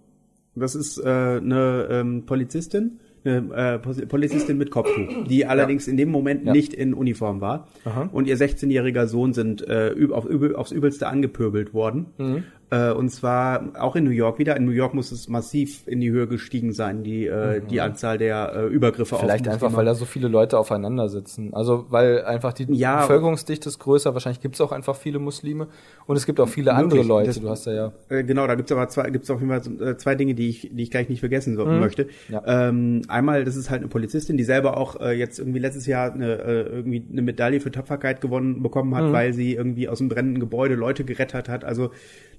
Das ist äh, eine ähm, Polizistin, eine äh, Polizistin mit Kopftuch, die allerdings in dem Moment Ja. nicht in Uniform war. Aha. Und ihr 16-jähriger Sohn sind äh, üb auf, aufs Übelste angepöbelt worden. Mhm. Äh, und zwar auch in New York wieder. In New York muss es massiv in die Höhe gestiegen sein, die, äh, die Anzahl der äh, Übergriffe Vielleicht auf einfach, weil da so viele Leute aufeinander sitzen. Also weil einfach die Ja. Bevölkerungsdichte ist größer. Wahrscheinlich gibt es auch einfach viele Muslime. Und es gibt auch viele andere. Leute. Das- du hast da ja. Äh, genau, da gibt's aber zwei, gibt's auf jeden Fall äh, zwei Dinge, die ich, die ich gleich nicht vergessen so, möchte. Mhm. Ja. Ähm, einmal, das ist halt eine Polizistin, die selber auch äh, jetzt irgendwie letztes Jahr eine, äh, irgendwie eine Medaille für Tapferkeit gewonnen bekommen Mhm. hat, weil sie irgendwie aus einem brennenden Gebäude Leute gerettet hat. Also,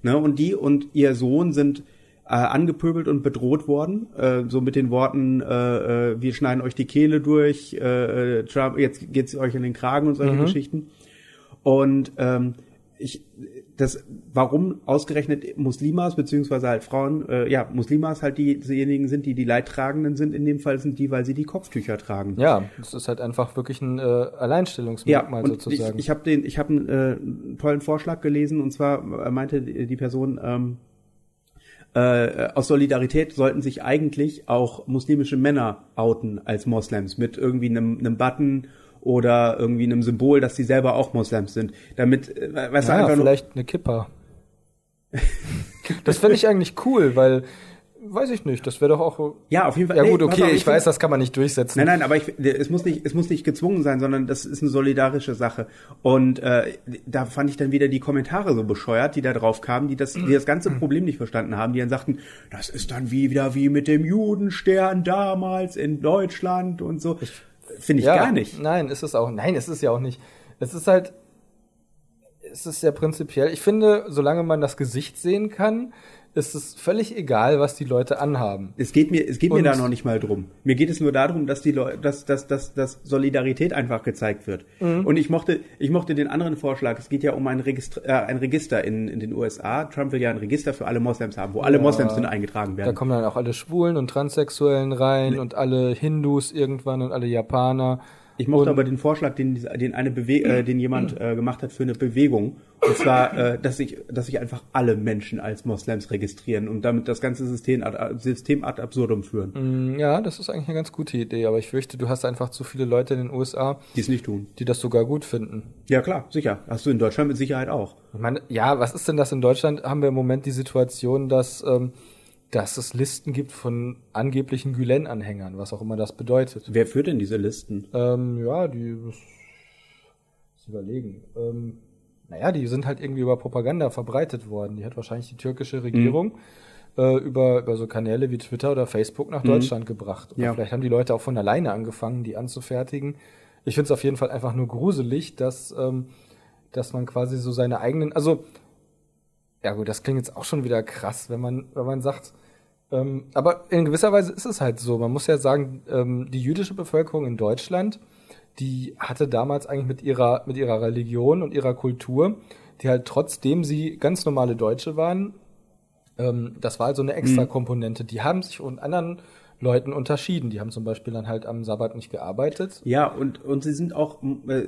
ne, und die und ihr Sohn sind äh, angepöbelt und bedroht worden, äh, so mit den Worten, äh, äh, wir schneiden euch die Kehle durch, äh, äh, Trump, jetzt geht's euch in den Kragen und solche Geschichten. Und ähm, ich, das, warum ausgerechnet Muslimas beziehungsweise halt Frauen, äh, ja, Muslimas halt die, diejenigen sind, die die Leidtragenden sind, in dem Fall sind die, weil sie die Kopftücher tragen. Ja, das ist halt einfach wirklich ein äh, Ja, Alleinstellungsmerkmal ich, sozusagen. ich habe den, ich habe einen, äh, tollen Vorschlag gelesen und zwar äh, meinte die die Person, ähm, äh, aus Solidarität sollten sich eigentlich auch muslimische Männer outen als Moslems mit irgendwie einem, einem Button oder irgendwie einem Symbol, dass sie selber auch Moslems sind, damit, äh, weißt du, ja, einfach nur, vielleicht eine Kippa. das fände ich eigentlich cool, weil, weiß ich nicht, das wäre doch auch. ja, auf jeden Fall. Ja nee, gut, okay, auf, ich weiß, find- das kann man nicht durchsetzen. Nein, nein, aber ich, es muss nicht, es muss nicht gezwungen sein, sondern das ist eine solidarische Sache. Und äh, da fand ich dann wieder die Kommentare so bescheuert, die da drauf kamen, die das, die das ganze Problem nicht verstanden haben, die dann sagten, das ist dann wie wieder wie mit dem Judenstern damals in Deutschland und so. Finde ich ja, gar nicht. Nein, ist es auch. Nein, ist es ja auch nicht. Es ist halt. Es ist ja prinzipiell. Ich finde, solange man das Gesicht sehen kann, ist es völlig egal, was die Leute anhaben. Es geht mir, es geht mir Und- da noch nicht mal drum. Mir geht es nur darum, dass die Leute, dass, dass, dass, dass Solidarität einfach gezeigt wird. Mhm. Und ich mochte, ich mochte den anderen Vorschlag. Es geht ja um ein Register, äh, ein Register in, in den USA. Trump will ja ein Register für alle Moslems haben, wo alle Ja. Moslems sind eingetragen Da werden. kommen dann auch alle Schwulen und Transsexuellen rein und alle Hindus irgendwann und alle Japaner. Ich mochte und- aber den Vorschlag, den, den eine Bewe äh, den jemand äh, gemacht hat für eine Bewegung. Und zwar, äh, dass sich, dass sich einfach alle Menschen als Moslems registrieren und damit das ganze System ad, System ad absurdum führen, Mm, Ja, das ist eigentlich eine ganz gute Idee, aber ich fürchte, du hast einfach zu viele Leute in den USA, die es nicht tun. die das sogar gut finden. Ja klar, sicher. Hast du in Deutschland mit Sicherheit auch. Ich meine, ja, was ist denn das in Deutschland? Haben wir im Moment die Situation, dass, ähm, dass es Listen gibt von angeblichen Gülen-Anhängern, was auch immer das bedeutet. Wer führt denn diese Listen? Ähm, ja, die muss überlegen. Ähm, naja, die sind halt irgendwie über Propaganda verbreitet worden. Die hat wahrscheinlich die türkische Regierung äh, über, über so Kanäle wie Twitter oder Facebook nach Deutschland gebracht. Oder Ja. vielleicht haben die Leute auch von alleine angefangen, die anzufertigen. Ich finde es auf jeden Fall einfach nur gruselig, dass, ähm, dass man quasi so seine eigenen, also ja gut, das klingt jetzt auch schon wieder krass, wenn man, wenn man sagt, ähm, aber in gewisser Weise ist es halt so. Man muss ja sagen, ähm, die jüdische Bevölkerung in Deutschland, die hatte damals eigentlich mit ihrer, mit ihrer Religion und ihrer Kultur, die halt trotzdem sie ganz normale Deutsche waren, ähm, das war halt so eine extra Komponente. Die haben sich von anderen Leuten unterschieden. Die haben zum Beispiel dann halt am Sabbat nicht gearbeitet. Ja, und, und sie sind auch, äh,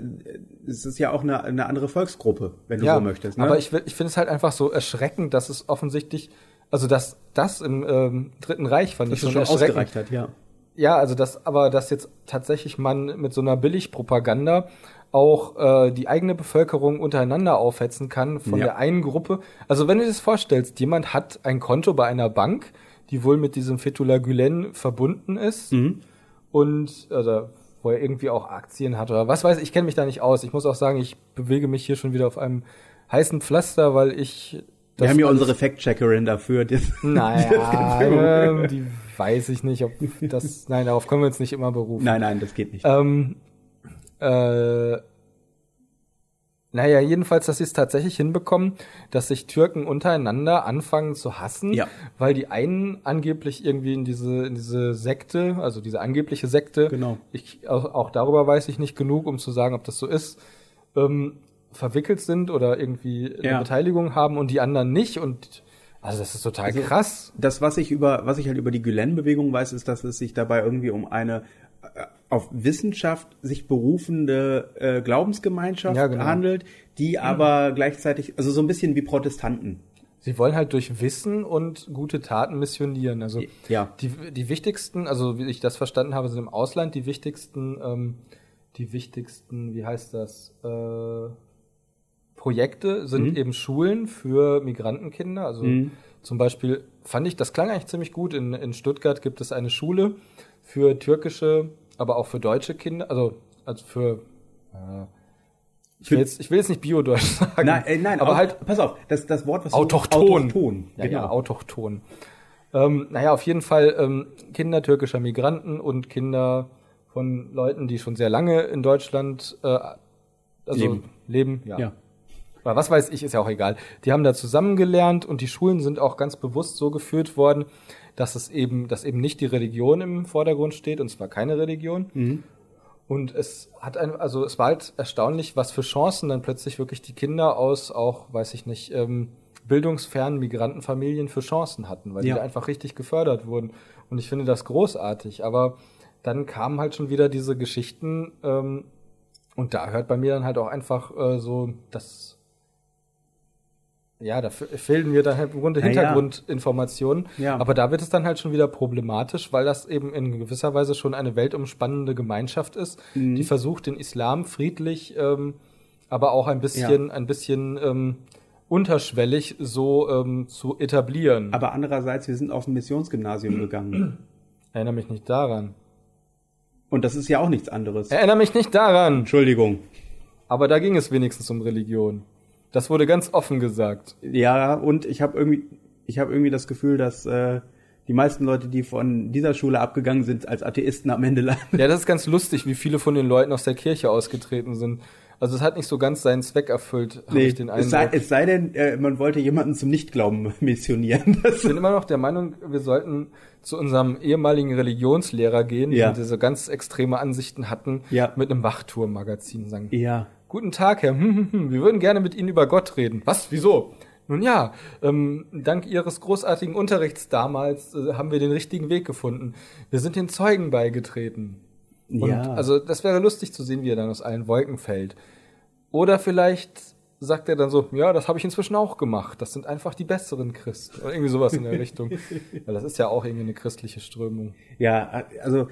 es ist ja auch eine, eine andere Volksgruppe, wenn du so möchtest. Ne? Aber ich, ich finde es halt einfach so erschreckend, dass es offensichtlich, also dass das im ähm, Dritten Reich fand dass ich schon schon erschreckend. ausgereicht hat, ja. Ja, also das, aber dass jetzt tatsächlich man mit so einer Billigpropaganda auch äh, die eigene Bevölkerung untereinander aufhetzen kann von Ja. der einen Gruppe. Also wenn du dir das vorstellst, jemand hat ein Konto bei einer Bank, die wohl mit diesem Fethullah Gülen verbunden ist und oder wo er irgendwie auch Aktien hat oder was weiß ich, ich kenne mich da nicht aus. Ich muss auch sagen, ich bewege mich hier schon wieder auf einem heißen Pflaster, weil ich Wir haben ja unsere Fact-Checkerin dafür. Die, naja, die- ähm, die weiß ich nicht, ob das. Nein, darauf können wir uns nicht immer berufen. nein, nein, das geht nicht. Ähm, äh, naja, jedenfalls, dass sie es tatsächlich hinbekommen, dass sich Türken untereinander anfangen zu hassen, Ja. weil die einen angeblich irgendwie in diese, in diese Sekte, also diese angebliche Sekte, Genau. ich, auch, auch darüber weiß ich nicht genug, um zu sagen, ob das so ist, ähm, verwickelt sind oder irgendwie eine Ja. Beteiligung haben und die anderen nicht und also das ist total krass. Das, was ich über, was ich halt über die Gülen-Bewegung weiß, ist, dass es sich dabei irgendwie um eine äh, auf Wissenschaft sich berufende äh, Glaubensgemeinschaft Ja, genau. handelt, die aber gleichzeitig, also so ein bisschen wie Protestanten. Sie wollen halt durch Wissen und gute Taten missionieren. Also Ja. die, die wichtigsten, also wie ich das verstanden habe, sind im Ausland die wichtigsten, ähm, die wichtigsten, wie heißt das, äh, Projekte sind eben Schulen für Migrantenkinder. Also zum Beispiel fand ich, das klang eigentlich ziemlich gut. In, in Stuttgart gibt es eine Schule für türkische, aber auch für deutsche Kinder, also, also für äh, ich will, jetzt, ich will jetzt nicht Bio-Deutsch sagen. Nein, äh, nein, aber au- halt pass auf, das, das Wort, was autochton. Du, autochton, Ja, genau. ja, autochton. Ähm, naja, auf jeden Fall ähm, Kinder türkischer Migranten und Kinder von Leuten, die schon sehr lange in Deutschland äh, also Leben. leben ja. ja. Oder was weiß ich, ist ja auch egal. Die haben da zusammengelernt und die Schulen sind auch ganz bewusst so geführt worden, dass es eben, dass eben nicht die Religion im Vordergrund steht, und zwar keine Religion. Und es hat ein, also es war halt erstaunlich, was für Chancen dann plötzlich wirklich die Kinder aus auch, weiß ich nicht, ähm, bildungsfernen Migrantenfamilien für Chancen hatten, weil Ja. die einfach richtig gefördert wurden. Und ich finde das großartig. Aber dann kamen halt schon wieder diese Geschichten, ähm, und da hört bei mir dann halt auch einfach äh, so das ja, da fe- fehlen mir dann halt im Grunde Ja, ja. Hintergrundinformationen. Ja. Aber da wird es dann halt schon wieder problematisch, weil das eben in gewisser Weise schon eine weltumspannende Gemeinschaft ist, Mhm. die versucht, den Islam friedlich, ähm, aber auch ein bisschen, ein bisschen ähm, unterschwellig so ähm, zu etablieren. Aber andererseits, wir sind auf ein Missionsgymnasium gegangen. Erinnere mich nicht daran. Und das ist ja auch nichts anderes. Erinnere mich nicht daran. Entschuldigung. Aber da ging es wenigstens um Religion. Das wurde ganz offen gesagt. Ja, und ich habe irgendwie, ich habe irgendwie das Gefühl, dass äh, die meisten Leute, die von dieser Schule abgegangen sind, als Atheisten am Ende landen. Ja, das ist ganz lustig, wie viele von den Leuten aus der Kirche ausgetreten sind. Also es hat nicht so ganz seinen Zweck erfüllt, habe ich den es, sei, Eindruck. es sei denn, äh, man wollte jemanden zum Nichtglauben missionieren. Ich bin immer noch der Meinung, wir sollten zu unserem ehemaligen Religionslehrer gehen, Ja. die diese ganz extreme Ansichten hatten, Ja. mit einem Wachturm-Magazin sagen. ja. Guten Tag, Herr. Wir würden gerne mit Ihnen über Gott reden. Was? Wieso? Nun ja, ähm, dank Ihres großartigen Unterrichts damals äh, haben wir den richtigen Weg gefunden. Wir sind den Zeugen beigetreten. Und Ja. also das wäre lustig zu sehen, wie er dann aus allen Wolken fällt. Oder vielleicht sagt er dann so, ja, das habe ich inzwischen auch gemacht. Das sind einfach die besseren Christen. Oder irgendwie sowas in der Richtung. Weil das ist ja auch irgendwie eine christliche Strömung. Ja, also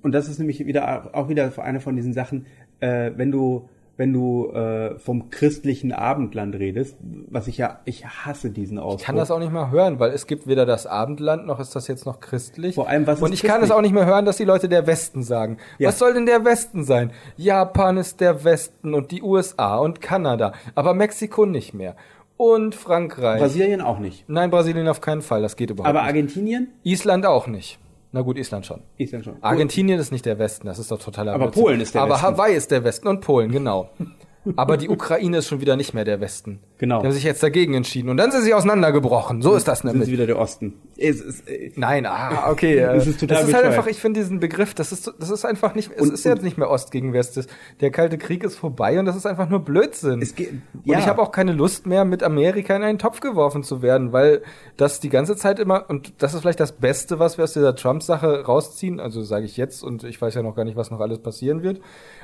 und das ist nämlich wieder auch wieder eine von diesen Sachen, äh, wenn du wenn du äh, vom christlichen Abendland redest, was ich ja ich hasse diesen Ausdruck. Ich kann das auch nicht mal hören, weil es gibt weder das Abendland noch ist das jetzt noch christlich. Vor allem, was Und ich kann es christlich? auch nicht mehr hören, dass die Leute der Westen sagen. Ja. Was soll denn der Westen sein? Japan ist der Westen und die USA und Kanada, aber Mexiko nicht mehr. Und Frankreich. Brasilien auch nicht. Nein, Brasilien auf keinen Fall, das geht überhaupt Aber nicht. Argentinien? Island auch nicht. Na gut, Island schon. Island schon. Argentinien ist nicht der Westen, das ist doch totaler Aber Blödsinn. Polen ist der Aber Westen. Hawaii ist der Westen und Polen, genau. Aber die Ukraine ist schon wieder nicht mehr der Westen. Genau. Die haben sich jetzt dagegen entschieden. Und dann sind sie auseinandergebrochen. So ist das sind nämlich. sie wieder der Osten. Es ist, äh, Nein, ah, okay. äh, Das ist total das ist halt bescheuert. einfach, ich finde diesen Begriff, das ist, das ist einfach nicht, es Und- ist jetzt nicht mehr Ost gegen West. Der Kalte Krieg ist vorbei und das ist einfach nur Blödsinn. Es geht- und ja. ich habe auch keine Lust mehr, mit Amerika in einen Topf geworfen zu werden, weil das die ganze Zeit immer, und das ist vielleicht das Beste, was wir aus dieser Trump-Sache rausziehen, also sage ich jetzt, und ich weiß ja noch gar nicht, was noch alles passieren wird,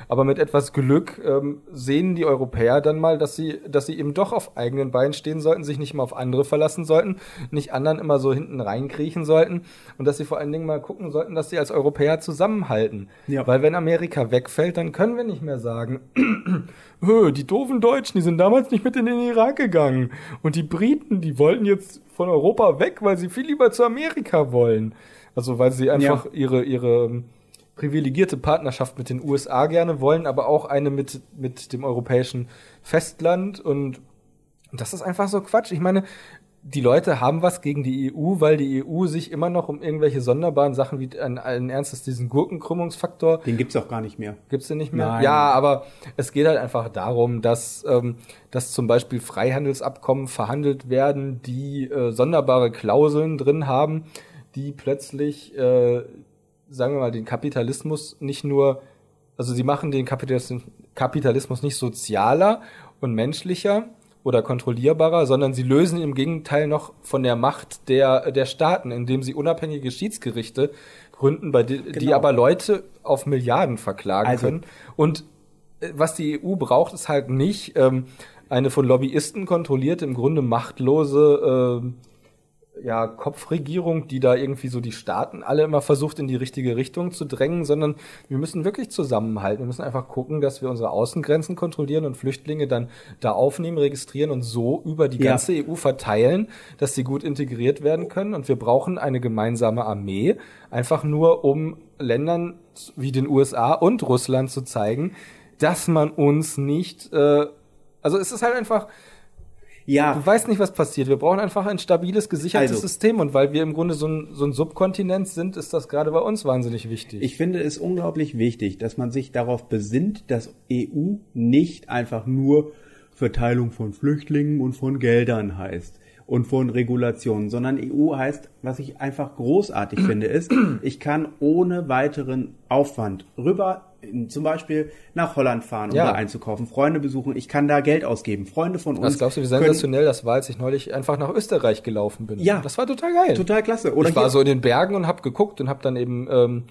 aber mit etwas Glück ähm, sehen die Europäer dann mal, dass sie, dass sie eben doch auf eigenen Beinen stehen sollten, sich nicht mal auf andere verlassen sollten, nicht anderen immer so hinten reinkriechen sollten und dass sie vor allen Dingen mal gucken sollten, dass sie als Europäer zusammenhalten. Ja. Weil wenn Amerika wegfällt, dann können wir nicht mehr sagen, "Hö, die doofen Deutschen, die sind damals nicht mit in den Irak gegangen. Und die Briten, die wollten jetzt von Europa weg, weil sie viel lieber zu Amerika wollen. Also weil sie einfach ihre, ihre ähm, privilegierte Partnerschaft mit den USA gerne wollen, aber auch eine mit, mit dem europäischen Festland. Und das ist einfach so Quatsch. Ich meine, die Leute haben was gegen die EU, weil die EU sich immer noch um irgendwelche sonderbaren Sachen wie ein, ein Ernstes diesen Gurkenkrümmungsfaktor den gibt's auch gar nicht mehr. Gibt's den nicht mehr? Nein. Ja, aber es geht halt einfach darum, dass, ähm, dass zum Beispiel Freihandelsabkommen verhandelt werden, die äh, sonderbare Klauseln drin haben, die plötzlich, äh, sagen wir mal, den Kapitalismus nicht nur, also sie machen den Kapitalismus, nicht sozialer und menschlicher oder kontrollierbarer, sondern sie lösen ihn im Gegenteil noch von der Macht der, der Staaten, indem sie unabhängige Schiedsgerichte gründen, bei die, die Genau. aber Leute auf Milliarden verklagen Also- können. Und äh, was die EU braucht, ist halt nicht ähm, eine von Lobbyisten kontrollierte, im Grunde machtlose ähm, ja, Kopfregierung, die da irgendwie so die Staaten alle immer versucht, in die richtige Richtung zu drängen, sondern wir müssen wirklich zusammenhalten. Wir müssen einfach gucken, dass wir unsere Außengrenzen kontrollieren und Flüchtlinge dann da aufnehmen, registrieren und so über die ganze ja. EU verteilen, dass sie gut integriert werden können. Und wir brauchen eine gemeinsame Armee, einfach nur um Ländern wie den USA und Russland zu zeigen, dass man uns nicht, äh, also es ist halt einfach, ja. Du weißt nicht, was passiert. Wir brauchen einfach ein stabiles, gesichertes also, System. Und weil wir im Grunde so ein, so ein Subkontinent sind, ist das gerade bei uns wahnsinnig wichtig. Ich finde es unglaublich wichtig, dass man sich darauf besinnt, dass EU nicht einfach nur Verteilung von Flüchtlingen und von Geldern heißt und von Regulationen, sondern EU heißt, was ich einfach großartig finde, ist, ich kann ohne weiteren Aufwand rüber zum Beispiel nach Holland fahren, um ja. da einzukaufen, Freunde besuchen. Ich kann da Geld ausgeben. Freunde von uns. Was glaubst du, wie sensationell das war, als ich neulich einfach nach Österreich gelaufen bin? Ja. Das war total geil. Total klasse. Oder ich war so in den Bergen und hab geguckt und hab dann eben ähm,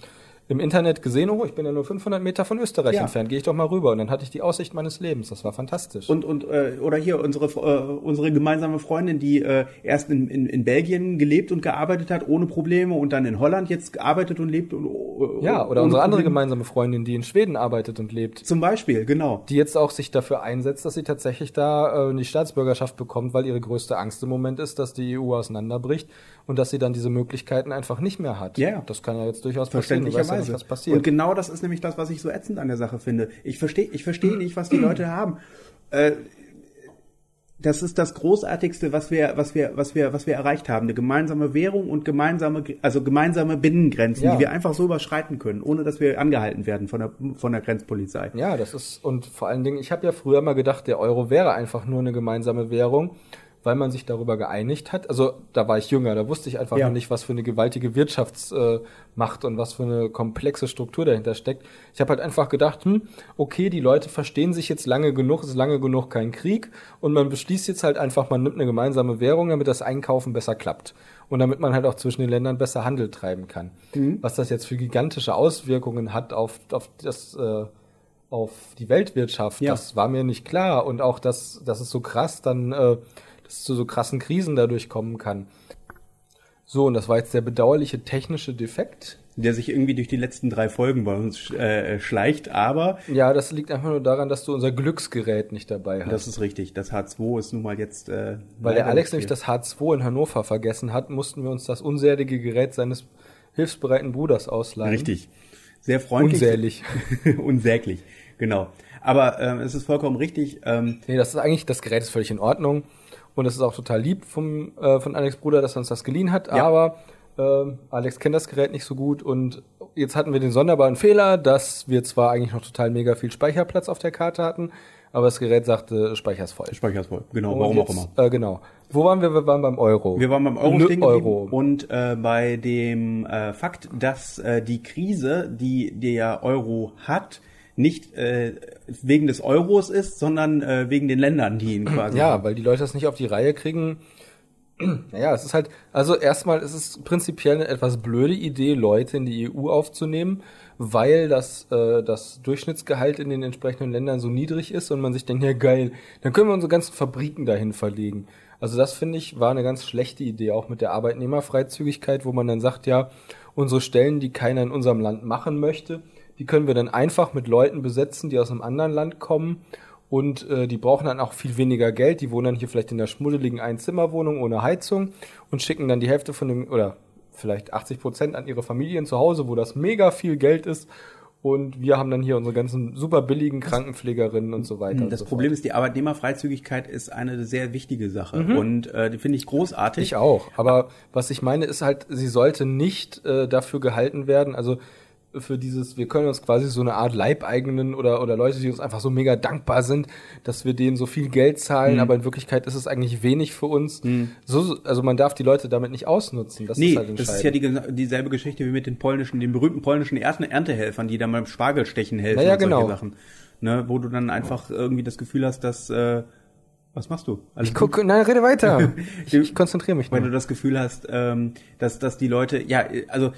im Internet gesehen, oh, ich bin ja nur 500 Meter von Österreich ja. entfernt, gehe ich doch mal rüber. Und dann hatte ich die Aussicht meines Lebens. Das war fantastisch. Und, und äh, oder hier unsere, äh, unsere gemeinsame Freundin, die äh, erst in, in, in Belgien gelebt und gearbeitet hat, ohne Probleme, und dann in Holland jetzt gearbeitet und lebt. Und, äh, ja, oder unsere andere gemeinsame Freundin, die in Schweden arbeitet und lebt. Zum Beispiel, genau. Die jetzt auch sich dafür einsetzt, dass sie tatsächlich da äh, die Staatsbürgerschaft bekommt, weil ihre größte Angst im Moment ist, dass die EU auseinanderbricht und dass sie dann diese Möglichkeiten einfach nicht mehr hat. Ja. Yeah. Das kann ja jetzt durchaus passieren. Ja was passiert. Und genau das ist nämlich das, was ich so ätzend an der Sache finde. Ich verstehe ich verstehe nicht, was die Leute haben. Äh, das ist das großartigste, was wir, was wir, was wir, was wir erreicht haben. Eine gemeinsame Währung und gemeinsame, also gemeinsame Binnengrenzen, ja. die wir einfach so überschreiten können, ohne dass wir angehalten werden von der, von der Grenzpolizei. Ja, das ist, und vor allen Dingen, ich habe ja früher mal gedacht, der Euro wäre einfach nur eine gemeinsame Währung weil man sich darüber geeinigt hat. Also da war ich jünger, da wusste ich einfach ja. noch nicht, was für eine gewaltige Wirtschaftsmacht äh, und was für eine komplexe Struktur dahinter steckt. Ich habe halt einfach gedacht, hm, okay, die Leute verstehen sich jetzt lange genug, es ist lange genug kein Krieg und man beschließt jetzt halt einfach, man nimmt eine gemeinsame Währung, damit das Einkaufen besser klappt und damit man halt auch zwischen den Ländern besser Handel treiben kann. Mhm. Was das jetzt für gigantische Auswirkungen hat auf, auf das äh, auf die Weltwirtschaft, ja. das war mir nicht klar und auch, dass, dass es so krass dann äh, es zu so krassen Krisen dadurch kommen kann. So, und das war jetzt der bedauerliche technische Defekt. Der sich irgendwie durch die letzten drei Folgen bei uns äh, schleicht, aber. Ja, das liegt einfach nur daran, dass du unser Glücksgerät nicht dabei hast. Das ist richtig. Das H2 ist nun mal jetzt. Äh, Weil der Alex nämlich das H2 in Hannover vergessen hat, mussten wir uns das unsädige Gerät seines hilfsbereiten Bruders ausleihen. Richtig. Sehr freundlich. Unsäglich. Unsäglich, genau. Aber ähm, es ist vollkommen richtig. Ähm, nee, das ist eigentlich, das Gerät ist völlig in Ordnung. Und es ist auch total lieb vom, äh, von Alex Bruder, dass er uns das geliehen hat. Ja. Aber äh, Alex kennt das Gerät nicht so gut und jetzt hatten wir den sonderbaren Fehler, dass wir zwar eigentlich noch total mega viel Speicherplatz auf der Karte hatten, aber das Gerät sagte, Speicher ist voll. Speicher ist voll, genau, und warum jetzt, auch immer. Äh, genau. Wo waren wir? Wir waren beim Euro. Wir waren beim Euro stehen Euro. und äh, bei dem äh, Fakt, dass äh, die Krise, die der Euro hat, nicht äh, wegen des Euros ist, sondern äh, wegen den Ländern, die ihn quasi. Ja, weil die Leute das nicht auf die Reihe kriegen. Naja, es ist halt, also erstmal ist es prinzipiell eine etwas blöde Idee, Leute in die EU aufzunehmen, weil das, äh, das Durchschnittsgehalt in den entsprechenden Ländern so niedrig ist und man sich denkt, ja geil, dann können wir unsere ganzen Fabriken dahin verlegen. Also das finde ich war eine ganz schlechte Idee, auch mit der Arbeitnehmerfreizügigkeit, wo man dann sagt, ja, unsere Stellen, die keiner in unserem Land machen möchte, die können wir dann einfach mit Leuten besetzen, die aus einem anderen Land kommen und äh, die brauchen dann auch viel weniger Geld. Die wohnen dann hier vielleicht in der schmuddeligen Einzimmerwohnung ohne Heizung und schicken dann die Hälfte von dem oder vielleicht 80 Prozent an ihre Familien zu Hause, wo das mega viel Geld ist. Und wir haben dann hier unsere ganzen super billigen Krankenpflegerinnen und so weiter. Das so Problem fort. ist, die Arbeitnehmerfreizügigkeit ist eine sehr wichtige Sache mhm. und äh, die finde ich großartig. Ich auch. Aber was ich meine ist halt, sie sollte nicht äh, dafür gehalten werden. Also für dieses, wir können uns quasi so eine Art Leibeigenen oder, oder Leute, die uns einfach so mega dankbar sind, dass wir denen so viel Geld zahlen, mhm. aber in Wirklichkeit ist es eigentlich wenig für uns. Mhm. So, also man darf die Leute damit nicht ausnutzen. Das nee, ist halt das ist ja die, dieselbe Geschichte wie mit den polnischen, den berühmten polnischen Erntehelfern, die dann beim Spargelstechen helfen naja, und solche genau. Sachen. Ne, wo du dann einfach irgendwie das Gefühl hast, dass äh, was machst du? Also ich gucke, nein, rede weiter. ich, ich konzentriere mich. Nur. Wenn du das Gefühl hast, ähm, dass, dass die Leute, ja, also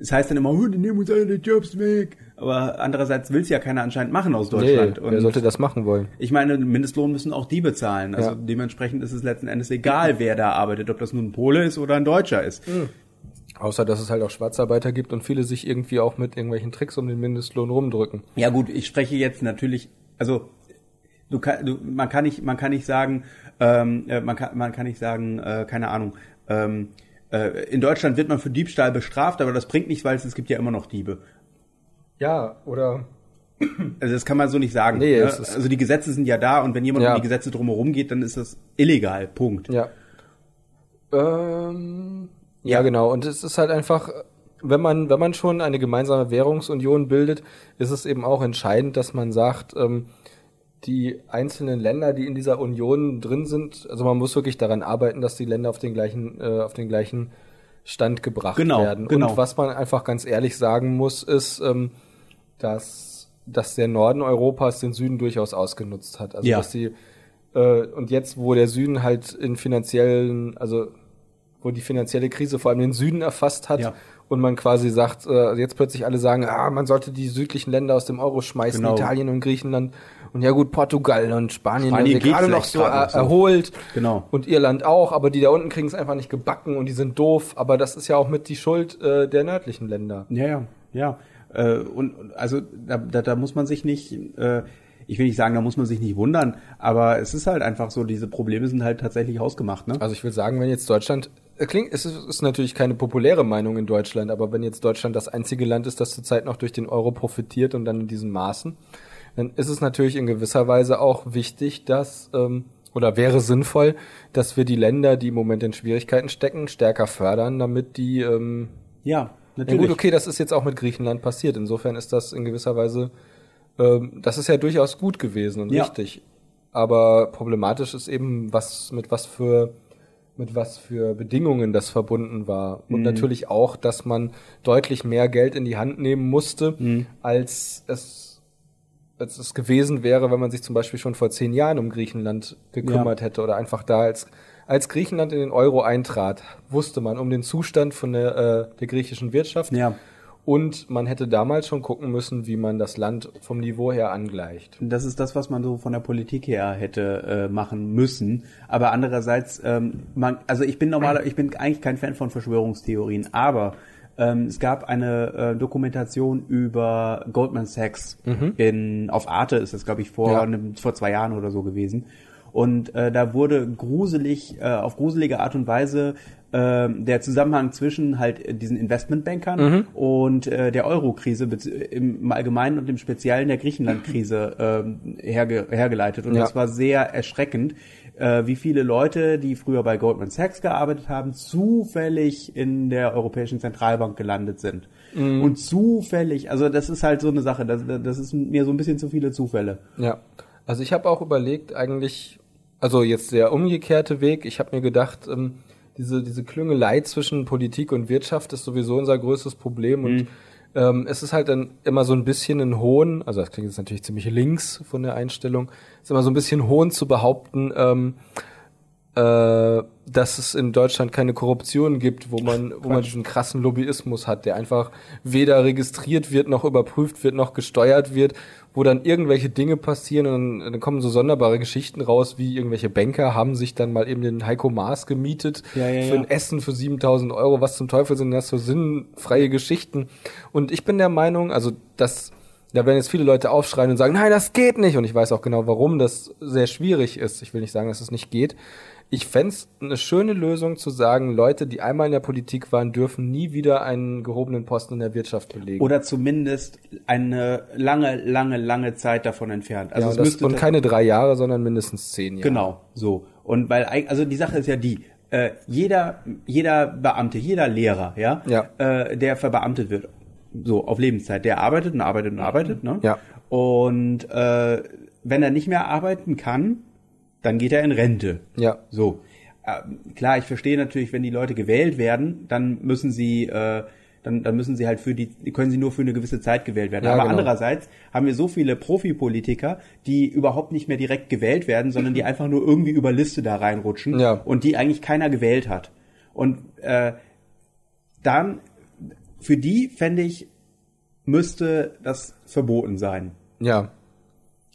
es heißt dann immer, oh, die nehmen uns alle die Jobs weg. aber andererseits will es ja keiner anscheinend machen aus Deutschland. Nee, wer sollte das machen wollen? Ich meine, Mindestlohn müssen auch die bezahlen. Also Ja. dementsprechend ist es letzten Endes egal, wer da arbeitet, ob das nun ein Pole ist oder ein Deutscher ist. Außer, dass es halt auch Schwarzarbeiter gibt und viele sich irgendwie auch mit irgendwelchen Tricks um den Mindestlohn rumdrücken. Ja gut, ich spreche jetzt natürlich, also du kann, du, man kann nicht, man kann nicht sagen, ähm, äh, man kann, man kann nicht sagen, äh, keine Ahnung. Ähm, äh, in Deutschland wird man für Diebstahl bestraft, aber das bringt nichts, weil es, es gibt ja immer noch Diebe. Ja, oder Also das kann man so nicht sagen. Nee, ne? Also die Gesetze sind ja da und wenn jemand Ja. um die Gesetze drumherum geht, dann ist das illegal. Punkt. Ja. Ähm, ja, Ja. genau. Und es ist halt einfach, wenn man, wenn man schon eine gemeinsame Währungsunion bildet, ist es eben auch entscheidend, dass man sagt, ähm, die einzelnen Länder, die in dieser Union drin sind, also man muss wirklich daran arbeiten, dass die Länder auf den gleichen, äh, auf den gleichen Stand gebracht Genau, werden. genau. Und was man einfach ganz ehrlich sagen muss, ist, ähm, dass, dass der Norden Europas den Süden durchaus ausgenutzt hat. Also Ja. dass die äh, und jetzt, wo der Süden halt in finanziellen, also wo die finanzielle Krise vor allem den Süden erfasst hat Ja. Und man quasi sagt, äh, jetzt plötzlich alle sagen, ah, man sollte die südlichen Länder aus dem Euro schmeißen, Genau. Italien und Griechenland und ja gut, Portugal und Spanien, Spanien gerade noch so, er erholt Genau. und Irland auch, aber die da unten kriegen es einfach nicht gebacken und die sind doof, aber das ist ja auch mit die Schuld äh, der nördlichen Länder. Ja, ja, ja. Äh, und also da, da, da muss man sich nicht, äh, ich will nicht sagen, da muss man sich nicht wundern, aber es ist halt einfach so, diese Probleme sind halt tatsächlich hausgemacht, ne? Also ich will sagen, wenn jetzt Deutschland, klingt, es ist, ist natürlich keine populäre Meinung in Deutschland, aber wenn jetzt Deutschland das einzige Land ist, das zurzeit noch durch den Euro profitiert und dann in diesen Maßen, dann ist es natürlich in gewisser Weise auch wichtig, dass, ähm, oder wäre sinnvoll, dass wir die Länder, die im Moment in Schwierigkeiten stecken, stärker fördern, damit die, ähm, Ja, ja natürlich. gut, okay, das ist jetzt auch mit Griechenland passiert. Insofern ist das in gewisser Weise, ähm, das ist ja durchaus gut gewesen und Ja. richtig. Aber problematisch ist eben, was mit was für mit was für Bedingungen das verbunden war. Mhm. Und natürlich auch, dass man deutlich mehr Geld in die Hand nehmen musste, Mhm. als es als es gewesen wäre, wenn man sich zum Beispiel schon vor zehn Jahren um Griechenland gekümmert hätte oder einfach da als als Griechenland in den Euro eintrat, wusste man um den Zustand von der, äh, der griechischen Wirtschaft Ja. Und man hätte damals schon gucken müssen, wie man das Land vom Niveau her angleicht. Das ist das, was man so von der Politik her hätte äh, machen müssen. Aber andererseits, ähm, man, also ich bin normaler, ich bin eigentlich kein Fan von Verschwörungstheorien, aber ähm, es gab eine äh, Dokumentation über Goldman Sachs in auf Arte ist das, glaube ich, vor Ja. einem, vor zwei Jahren oder so gewesen. Und äh, da wurde gruselig, äh, auf gruselige Art und Weise äh, der Zusammenhang zwischen halt diesen Investmentbankern und äh, der Euro-Krise im Allgemeinen und im Speziellen der Griechenland-Krise ähm, herge hergeleitet. Und Ja. das war sehr erschreckend, äh, wie viele Leute, die früher bei Goldman Sachs gearbeitet haben, zufällig in der Europäischen Zentralbank gelandet sind. Und zufällig, also das ist halt so eine Sache, das, das ist mir so ein bisschen zu viele Zufälle. Ja, also ich habe auch überlegt, eigentlich, also jetzt der umgekehrte Weg. Ich habe mir gedacht, ähm, diese diese Klüngelei zwischen Politik und Wirtschaft ist sowieso unser größtes Problem und ähm, es ist halt dann immer so ein bisschen ein Hohn, also das klingt jetzt natürlich ziemlich links von der Einstellung, ist immer so ein bisschen Hohn zu behaupten, ähm, äh, dass es in Deutschland keine Korruption gibt, wo man, wo man diesen krassen Lobbyismus hat, der einfach weder registriert wird, noch überprüft wird, noch gesteuert wird, wo dann irgendwelche Dinge passieren und dann, dann kommen so sonderbare Geschichten raus, wie irgendwelche Banker haben sich dann mal eben den Heiko Maas gemietet Ja, ja, für ja. ein Essen für 7000 Euro. Was zum Teufel sind das so sinnfreie Geschichten? Und ich bin der Meinung, also das da werden jetzt viele Leute aufschreien und sagen, nein, das geht nicht. Und ich weiß auch genau, warum das sehr schwierig ist. Ich will nicht sagen, dass es nicht geht. Ich fände es eine schöne Lösung zu sagen, Leute, die einmal in der Politik waren, dürfen nie wieder einen gehobenen Posten in der Wirtschaft belegen. Oder zumindest eine lange, lange, lange Zeit davon entfernt. Also ja, es und, das, und keine drei Jahre, sondern mindestens zehn Jahre. Genau, so. Und weil, also die Sache ist ja die, äh, jeder, jeder Beamte, jeder Lehrer, ja, Ja. Äh, der verbeamtet wird, so auf Lebenszeit, der arbeitet und arbeitet und arbeitet, ne? Ja. Und äh, wenn er nicht mehr arbeiten kann, dann geht er in Rente. Ja. So. Äh, klar, ich verstehe natürlich, wenn die Leute gewählt werden, dann müssen sie, äh, dann, dann müssen sie halt für die, können sie nur für eine gewisse Zeit gewählt werden. Ja, Aber genau. andererseits haben wir so viele Profipolitiker, die überhaupt nicht mehr direkt gewählt werden, sondern die einfach nur irgendwie über Liste da reinrutschen Ja. und die eigentlich keiner gewählt hat. Und äh, dann für die fände ich müsste das verboten sein. Ja.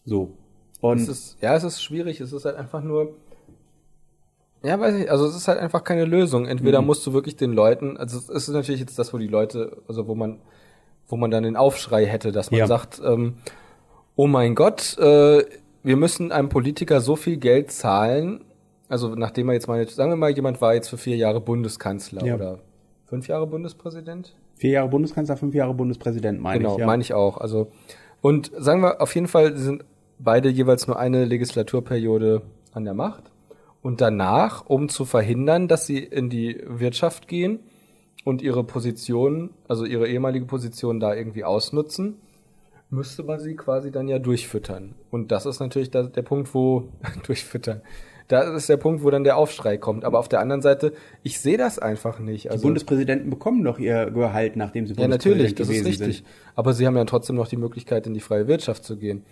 So. Und es ist, ja, es ist schwierig. Es ist halt einfach nur, ja, weiß ich, also es ist halt einfach keine Lösung. Entweder mhm. musst du wirklich den Leuten, also es ist natürlich jetzt das, wo die Leute, also wo man, wo man dann den Aufschrei hätte, dass man ja. sagt, ähm, oh mein Gott, äh, wir müssen einem Politiker so viel Geld zahlen, also nachdem er jetzt mal, sagen wir mal, jemand war jetzt für vier Jahre Bundeskanzler ja. oder fünf Jahre Bundespräsident? Vier Jahre Bundeskanzler, fünf Jahre Bundespräsident, meine genau, ich. Genau, ja. meine ich auch. Also, und sagen wir, auf jeden Fall sind beide jeweils nur eine Legislaturperiode an der Macht. Und danach, um zu verhindern, dass sie in die Wirtschaft gehen und ihre Position, also ihre ehemalige Position da irgendwie ausnutzen, müsste man sie quasi dann ja durchfüttern. Und das ist natürlich der, der Punkt, wo durchfüttern. Da ist der Punkt, wo dann der Aufschrei kommt. Aber auf der anderen Seite, ich sehe das einfach nicht. Also, die Bundespräsidenten bekommen doch ihr Gehalt, nachdem sie Bundespräsident Ja, natürlich, das ist richtig. Sind. Aber sie haben ja trotzdem noch die Möglichkeit, in die freie Wirtschaft zu gehen.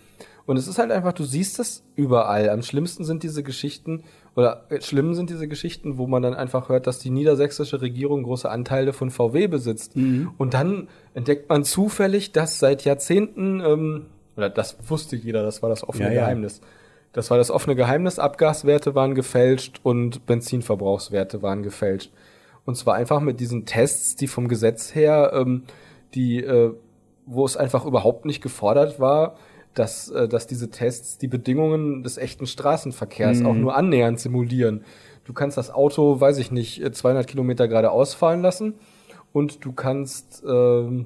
Und es ist halt einfach, du siehst es überall. Am schlimmsten sind diese Geschichten, oder äh, schlimm sind diese Geschichten, wo man dann einfach hört, dass die niedersächsische Regierung große Anteile von VW besitzt. Mhm. Und dann entdeckt man zufällig, dass seit Jahrzehnten, ähm, oder das wusste jeder, das war das offene ja, Geheimnis. Ja. Das war das offene Geheimnis, Abgaswerte waren gefälscht und Benzinverbrauchswerte waren gefälscht. Und zwar einfach mit diesen Tests, die vom Gesetz her, ähm, die, äh, wo es einfach überhaupt nicht gefordert war, dass, äh, dass diese Tests die Bedingungen des echten Straßenverkehrs mhm. auch nur annähernd simulieren. Du kannst das Auto, weiß ich nicht, 200 äh, Kilometer geradeaus fahren lassen und du kannst ähm,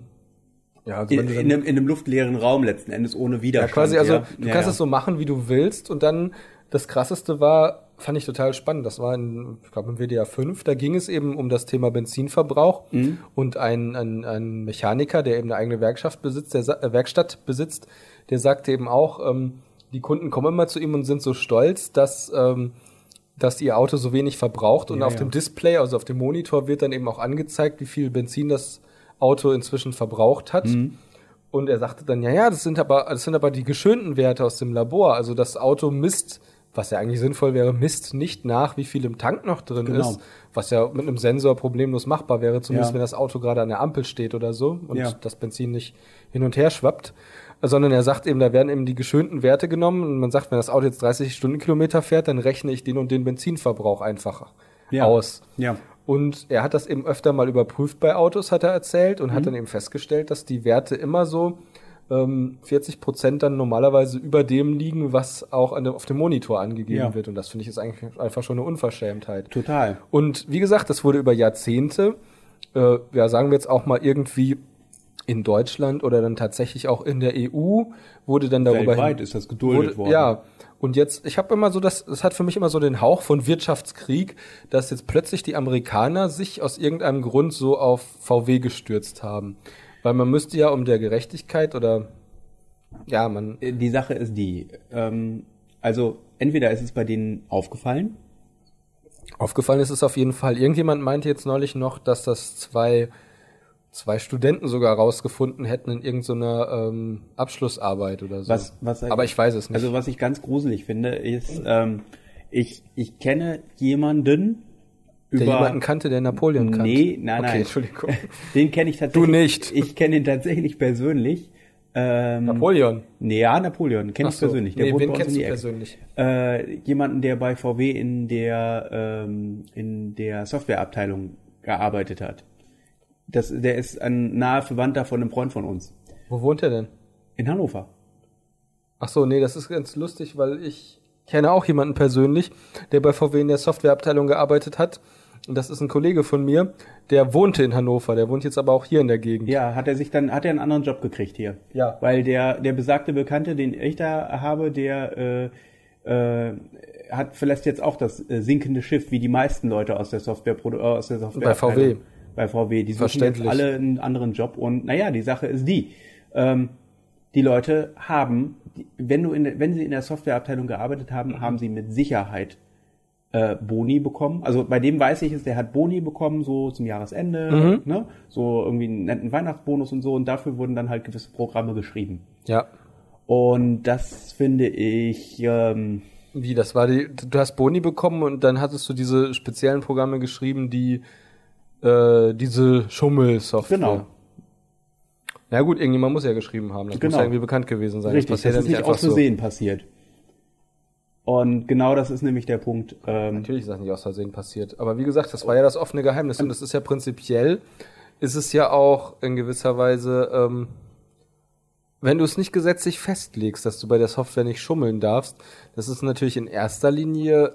ja, also in, in, einem, in einem luftleeren Raum letzten Endes ohne Widerstand. Ja, quasi, also ja. du ja, kannst ja. es so machen, wie du willst und dann das krasseste war, fand ich total spannend. Das war in, ich glaube, im WDR 5. Da ging es eben um das Thema Benzinverbrauch mhm. und ein, ein, ein Mechaniker, der eben eine eigene Werkschaft besitzt, der äh, Werkstatt besitzt, der sagte eben auch, ähm, die Kunden kommen immer zu ihm und sind so stolz, dass, ähm, dass ihr Auto so wenig verbraucht und ja, auf ja. dem Display, also auf dem Monitor wird dann eben auch angezeigt, wie viel Benzin das Auto inzwischen verbraucht hat. Mhm. Und er sagte dann, ja, ja, das sind aber, das sind aber die geschönten Werte aus dem Labor. Also das Auto misst, was ja eigentlich sinnvoll wäre, misst nicht nach, wie viel im Tank noch drin genau. ist, was ja mit einem Sensor problemlos machbar wäre, zumindest ja. wenn das Auto gerade an der Ampel steht oder so und das Benzin nicht hin und her schwappt sondern er sagt eben, da werden eben die geschönten Werte genommen und man sagt, wenn das Auto jetzt 30 Stundenkilometer fährt, dann rechne ich den und den Benzinverbrauch einfach ja. aus. Ja. Und er hat das eben öfter mal überprüft bei Autos, hat er erzählt, und mhm. hat dann eben festgestellt, dass die Werte immer so ähm, 40 Prozent dann normalerweise über dem liegen, was auch an der, auf dem Monitor angegeben ja. wird. Und das finde ich ist eigentlich einfach schon eine Unverschämtheit. Total. Und wie gesagt, das wurde über Jahrzehnte, äh, ja, sagen wir jetzt auch mal irgendwie in Deutschland oder dann tatsächlich auch in der EU wurde dann darüber Weltweit hin, ist das geduldet wurde, worden. Ja. Und jetzt, ich habe immer so das, das hat für mich immer so den Hauch von Wirtschaftskrieg, dass jetzt plötzlich die Amerikaner sich aus irgendeinem Grund so auf VW gestürzt haben. Weil man müsste ja um der Gerechtigkeit oder ja, man. Äh, die Sache ist die, ähm, also entweder ist es bei denen aufgefallen. Aufgefallen ist es auf jeden Fall. Irgendjemand meinte jetzt neulich noch, dass das zwei zwei Studenten sogar rausgefunden hätten in irgendeiner ähm, Abschlussarbeit oder so. Was, was, Aber ich weiß es nicht. Also was ich ganz gruselig finde, ist, ähm, ich, ich kenne jemanden, der über, jemanden kannte, der Napoleon kannte. Nee, nein, nein. Okay, Entschuldigung. Den kenne ich tatsächlich. Du nicht. Ich kenne ihn tatsächlich persönlich. Ähm, Napoleon? Nee, ja, Napoleon, kenne ich so. persönlich. Der nee, wen kennst du persönlich? Äh, jemanden, der bei VW in der, ähm, in der Softwareabteilung gearbeitet hat. Das, der ist ein naher Verwandter von einem Freund von uns. Wo wohnt er denn? In Hannover. Ach so, nee, das ist ganz lustig, weil ich kenne auch jemanden persönlich, der bei VW in der Softwareabteilung gearbeitet hat. Und das ist ein Kollege von mir, der wohnte in Hannover, der wohnt jetzt aber auch hier in der Gegend. Ja, hat er sich dann, hat er einen anderen Job gekriegt hier. Ja. Weil der, der besagte Bekannte, den ich da habe, der äh, äh, hat vielleicht jetzt auch das äh, sinkende Schiff, wie die meisten Leute aus der Software, äh, aus der Software. Bei VW bei VW. Die suchen jetzt alle einen anderen Job und naja, die Sache ist die. Ähm, die Leute haben, wenn du in, wenn sie in der Softwareabteilung gearbeitet haben, mhm. haben sie mit Sicherheit äh, Boni bekommen. Also bei dem weiß ich es, der hat Boni bekommen, so zum Jahresende, mhm. ne? so irgendwie einen netten Weihnachtsbonus und so und dafür wurden dann halt gewisse Programme geschrieben. Ja. Und das finde ich. Ähm, Wie, das war die, du hast Boni bekommen und dann hattest du diese speziellen Programme geschrieben, die äh, diese Schummelsoftware. Genau. Na gut, irgendjemand muss ja geschrieben haben. Das Genau. muss ja irgendwie bekannt gewesen sein. Richtig, das, ja ist nicht aus Versehen passiert. Und genau das ist nämlich der Punkt. Ähm, Natürlich ist das nicht aus Versehen passiert. Aber wie gesagt, das war ja das offene Geheimnis. Und das ist ja prinzipiell, ist es ja auch in gewisser Weise, ähm, wenn du es nicht gesetzlich festlegst, dass du bei der Software nicht schummeln darfst, das ist natürlich in erster Linie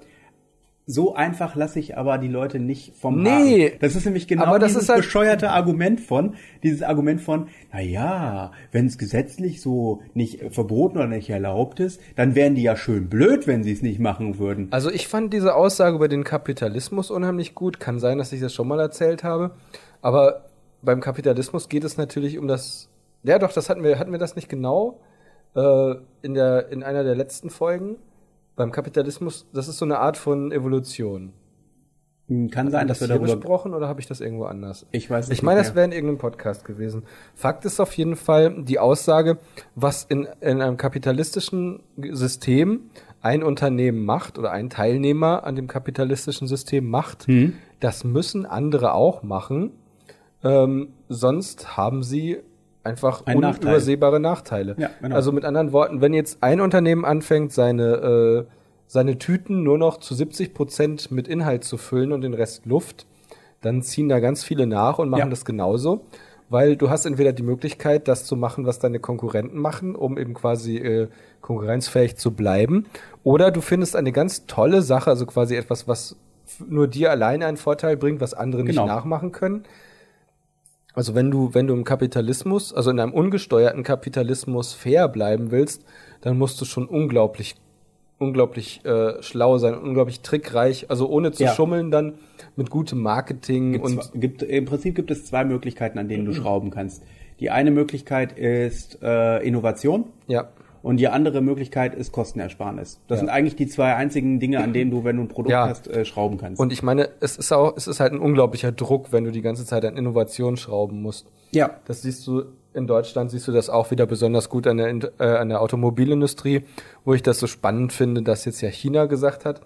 so einfach lasse ich aber die Leute nicht vom Nee. Haken. Das ist nämlich genau Aber das dieses ist halt- bescheuerte Argument von, dieses Argument von, na ja, wenn es gesetzlich so nicht verboten oder nicht erlaubt ist, dann wären die ja schön blöd, wenn sie es nicht machen würden. Also ich fand diese Aussage über den Kapitalismus unheimlich gut. Kann sein, dass ich das schon mal erzählt habe. Aber beim Kapitalismus geht es natürlich um das. Ja, doch, das hatten wir, hatten wir das nicht genau äh, in der in einer der letzten Folgen. Beim Kapitalismus, das ist so eine Art von Evolution. Hm, Kann sein, dass wir darüber. besprochen oder habe ich das irgendwo anders? Ich weiß es Ich meine, nicht das wäre in irgendeinem Podcast gewesen. Fakt ist auf jeden Fall die Aussage, was in, in einem kapitalistischen System ein Unternehmen macht oder ein Teilnehmer an dem kapitalistischen System macht, Hm. das müssen andere auch machen. Ähm, sonst haben sie einfach Nachteil. unübersehbare Nachteile. Ja, genau. Also mit anderen Worten, wenn jetzt ein Unternehmen anfängt, seine, äh, seine Tüten nur noch zu 70 Prozent mit Inhalt zu füllen und den Rest Luft, dann ziehen da ganz viele nach und machen Ja. das genauso. Weil du hast entweder die Möglichkeit, das zu machen, was deine Konkurrenten machen, um eben quasi äh, konkurrenzfähig zu bleiben. Oder du findest eine ganz tolle Sache, also quasi etwas, was nur dir alleine einen Vorteil bringt, was andere Genau. nicht nachmachen können. Also wenn du, wenn du im Kapitalismus, also in einem ungesteuerten Kapitalismus fair bleiben willst, dann musst du schon unglaublich, unglaublich äh, schlau sein, unglaublich trickreich, also ohne zu Ja. schummeln dann mit gutem Marketing Gibt's und zwei- gibt, Im Prinzip gibt es zwei Möglichkeiten, an denen du schrauben kannst. Die eine Möglichkeit ist äh, Innovation ja. Und die andere Möglichkeit ist Kostenersparnis. Das Ja. sind eigentlich die zwei einzigen Dinge, an denen du, wenn du ein Produkt Ja. hast, äh, schrauben kannst. Und ich meine, es ist auch, es ist halt ein unglaublicher Druck, wenn du die ganze Zeit an Innovation schrauben musst. ja, Das siehst du in Deutschland, siehst du das auch wieder besonders gut an der, äh, an der Automobilindustrie, wo ich das so spannend finde, dass jetzt ja China gesagt hat,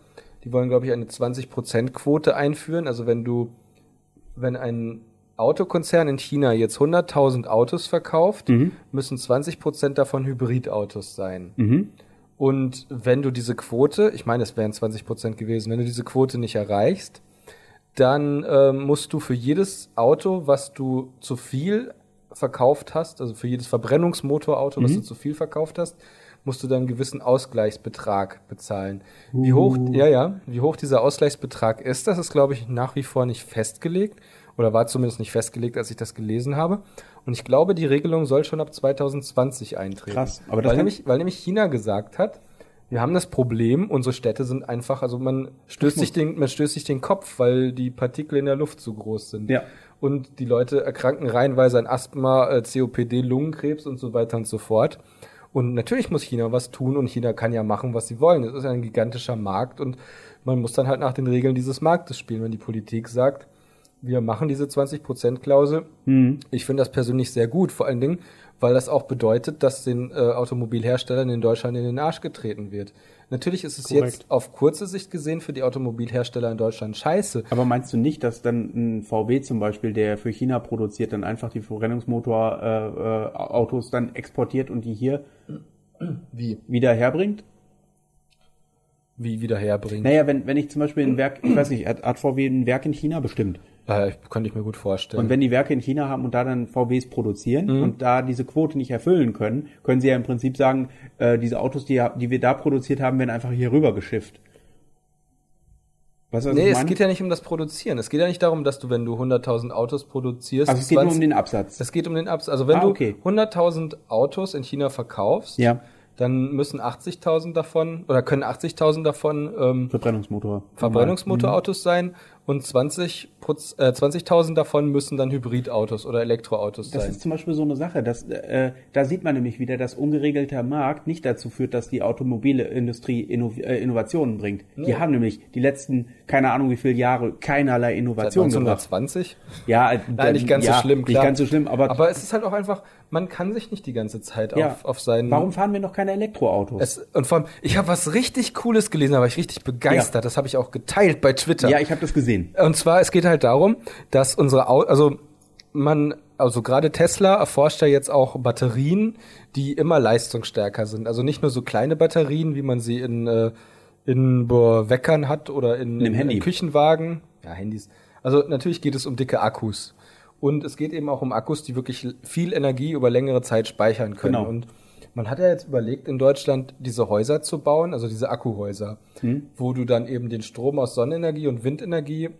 die wollen, glaube ich, eine 20%-Quote einführen. Also wenn du, wenn ein Autokonzern in China jetzt 100.000 Autos verkauft, müssen 20% davon Hybridautos sein. mhm. Und wenn du diese Quote, ich meine, es wären 20 Prozent gewesen, wenn du diese Quote nicht erreichst, dann ähm, musst du für jedes Auto, was du zu viel verkauft hast, also für jedes Verbrennungsmotorauto, was du zu viel verkauft hast, musst du dann einen gewissen Ausgleichsbetrag bezahlen. Wie hoch, ja, ja, wie hoch dieser Ausgleichsbetrag ist, das ist, glaube ich, nach wie vor nicht festgelegt oder war zumindest nicht festgelegt, als ich das gelesen habe. Und ich glaube, die Regelung soll schon ab 2020 eintreten. Krass, aber das weil, nämlich, weil nämlich China gesagt hat, wir haben das Problem, unsere Städte sind einfach, also man stößt sich den, man stößt sich den Kopf, weil die Partikel in der Luft zu groß sind. Ja. Und die Leute erkranken reihenweise an Asthma, äh, COPD, Lungenkrebs und so weiter und so fort. Und natürlich muss China was tun und China kann ja machen, was sie wollen. Es ist ein gigantischer Markt und man muss dann halt nach den Regeln dieses Marktes spielen. Wenn die Politik sagt, wir machen diese 20%-Klausel, ich finde das persönlich sehr gut, vor allen Dingen, weil das auch bedeutet, dass den äh, Automobilherstellern in Deutschland in den Arsch getreten wird. Natürlich ist es Korrekt. jetzt auf kurze Sicht gesehen für die Automobilhersteller in Deutschland scheiße. Aber meinst du nicht, dass dann ein VW zum Beispiel, der für China produziert, dann einfach die Verbrennungsmotor-Autos äh, äh, dann exportiert und die hier Wie? wieder herbringt? Wie wieder herbringen. Naja, wenn, wenn ich zum Beispiel ein Werk, ich weiß nicht, hat, hat VW ein Werk in China bestimmt. Äh, könnte ich mir gut vorstellen. Und wenn die Werke in China haben und da dann VWs produzieren Mhm. und da diese Quote nicht erfüllen können, können sie ja im Prinzip sagen, äh, diese Autos, die, die wir da produziert haben, werden einfach hier rüber geschifft. Was nee, ich es geht ja nicht um das Produzieren. Es geht ja nicht darum, dass du, wenn du 100.000 Autos produzierst, also es geht nur um 20 den Absatz. Es geht um den Absatz. Also wenn Ah, okay. du 100.000 Autos in China verkaufst, Ja. dann müssen 80.000 davon oder können 80.000 davon ähm, Verbrennungsmotor. Verbrennungsmotorautos sein und 20 Proz- äh, 20.000 davon müssen dann Hybridautos oder Elektroautos Das sein. ist zum Beispiel so eine Sache, dass, äh, da sieht man nämlich wieder, dass ungeregelter Markt nicht dazu führt, dass die Automobilindustrie Inno äh, Innovationen bringt. Die haben nämlich die letzten, keine Ahnung wie viele Jahre, keinerlei Seit Innovationen gebracht. 1920? Ja, äh, Nein, nicht ganz ja, so schlimm, klar. Nicht ganz so schlimm, aber, Aber es ist halt auch einfach, man kann sich nicht die ganze Zeit ja, auf, auf seinen warum fahren wir noch keine Elektroautos? Es, und vor allem, ich habe was richtig Cooles gelesen, da war ich richtig begeistert. Das habe ich auch geteilt bei Twitter. ja, ich habe das gesehen. Und zwar, es geht halt darum, dass unsere Au also man, also gerade Tesla erforscht ja jetzt auch Batterien, die immer leistungsstärker sind. Also nicht nur so kleine Batterien, wie man sie in, äh, in Weckern hat oder in, In in Küchenwagen. Ja, Handys. Also natürlich geht es um dicke Akkus. Und es geht eben auch um Akkus, die wirklich viel Energie über längere Zeit speichern können. Genau. Und man hat ja jetzt überlegt, in Deutschland diese Häuser zu bauen, also diese Akkuhäuser, wo du dann eben den Strom aus Sonnenenergie und Windenergie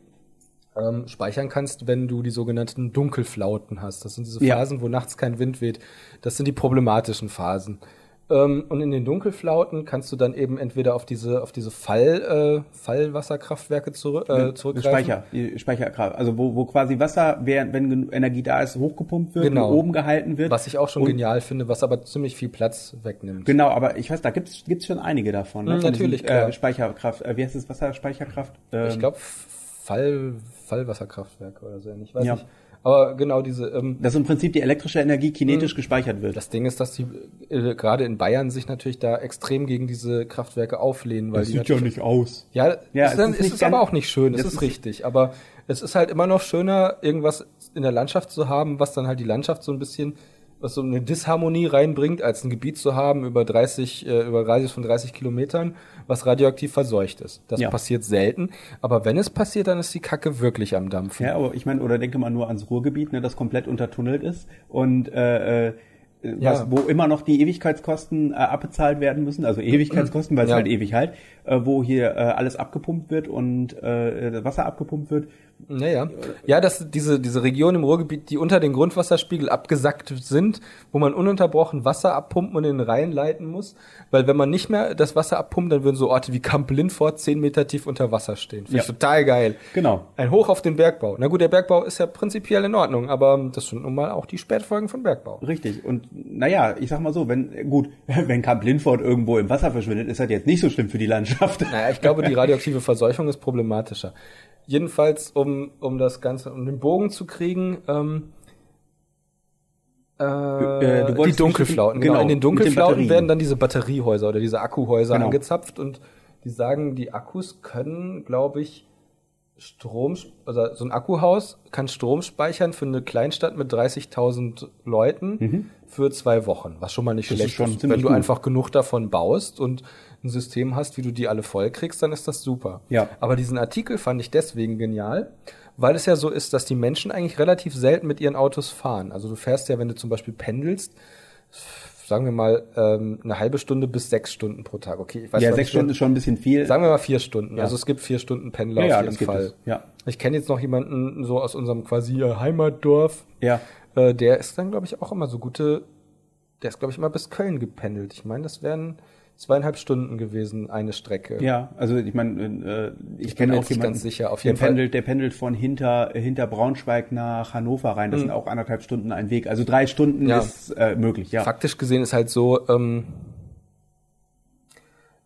ähm, speichern kannst, wenn du die sogenannten Dunkelflauten hast. Das sind diese Ja. Phasen, wo nachts kein Wind weht. Das sind die problematischen Phasen. Ähm, und in den Dunkelflauten kannst du dann eben entweder auf diese auf diese Fall äh, Fallwasserkraftwerke zurück, äh, zurückgreifen. Speicher, die Speicherkraft. Also wo, wo quasi Wasser, während, wenn genug Energie da ist, hochgepumpt wird Genau. und oben gehalten wird. Was ich auch schon Und- genial finde, was aber ziemlich viel Platz wegnimmt. Genau, aber ich weiß, da gibt's gibt's schon einige davon. Ne? Mhm, natürlich, diesen. Äh, Speicherkraft, äh, wie heißt das, Wasserspeicherkraft? Ähm, Ich glaube Fall Fallwasserkraftwerke oder so ähnlich, weiß Ja. ich. Aber genau diese ähm, dass im Prinzip die elektrische Energie kinetisch gespeichert wird. Das Ding ist, dass die äh, gerade in Bayern sich natürlich da extrem gegen diese Kraftwerke auflehnen, weil die natürlich, nicht aus. ja, Ja, ist, es dann, ist ist es aber auch nicht schön, das, das ist ist- richtig, aber es ist halt immer noch schöner, irgendwas in der Landschaft zu haben, was dann halt die Landschaft so ein bisschen, was so eine Disharmonie reinbringt, als ein Gebiet zu haben über 30, äh, über Radius von 30 Kilometern, was radioaktiv verseucht ist. Das Ja. passiert selten, aber wenn es passiert, dann ist die Kacke wirklich am Dampfen. Ja, aber ich meine, oder denke mal nur ans Ruhrgebiet, ne, das komplett untertunnelt ist und äh, äh, Ja. was, wo immer noch die Ewigkeitskosten äh, abbezahlt werden müssen, also Ewigkeitskosten, weil es Ja. halt ewig halt, äh, wo hier äh, alles abgepumpt wird und äh, Wasser abgepumpt wird. Naja. Ja, dass diese, diese Region im Ruhrgebiet, die unter den Grundwasserspiegel abgesackt sind, wo man ununterbrochen Wasser abpumpen und in den Rhein leiten muss. Weil wenn man nicht mehr das Wasser abpumpt, dann würden so Orte wie Kamp Lindfort zehn Meter tief unter Wasser stehen. Finde ich Ja. total geil. Genau. Ein Hoch auf den Bergbau. Na gut, der Bergbau ist ja prinzipiell in Ordnung, aber das sind nun mal auch die Spätfolgen von Bergbau. Richtig. Und naja, ich sag mal so, wenn, gut, wenn Camp Lindford irgendwo im Wasser verschwindet, ist das jetzt nicht so schlimm für die Landschaft. Naja, ich glaube, die radioaktive Verseuchung ist problematischer. Jedenfalls, um, um das Ganze, um den Bogen zu kriegen, ähm, äh, Äh, die Dunkelflauten. bestimmt- Genau, in den genau, den Dunkelflauten Batterien. werden dann diese Batteriehäuser oder diese Akkuhäuser Genau. angezapft und die sagen, die Akkus können, glaube ich, Strom, also so ein Akkuhaus kann Strom speichern für eine Kleinstadt mit 30.000 Leuten für zwei Wochen, was schon mal nicht Mhm. Das schlecht ist. Wenn du gut. einfach genug davon baust und ein System hast, wie du die alle voll kriegst, dann ist das super. Ja. Aber diesen Artikel fand ich deswegen genial, weil es ja so ist, dass die Menschen eigentlich relativ selten mit ihren Autos fahren. Also du fährst ja, wenn du zum Beispiel pendelst, sagen wir mal ähm, eine halbe Stunde bis sechs Stunden pro Tag. Okay, ich weiß ja, sechs Stunden ist schon ein bisschen viel. Sagen wir mal vier Stunden. Ja. Also es gibt vier Stunden Pendler Ja, ja, auf jeden gibt Fall. es, ja. Ich kenne jetzt noch jemanden so aus unserem quasi Heimatdorf. Ja. Äh, der ist dann, glaube ich, auch immer so gute. Der ist, glaube ich, immer bis Köln gependelt. Ich meine, das wären zweieinhalb Stunden gewesen, eine Strecke. Ja, also ich meine, äh, ich, bin kenne auch jemanden, ganz sicher. Auf der jeden Fall- pendelt, der pendelt von hinter hinter Braunschweig nach Hannover rein. Das sind auch anderthalb Stunden ein Weg. Also drei Stunden Mhm. Ja. ist äh, möglich. Ja. Faktisch gesehen ist halt so, ähm,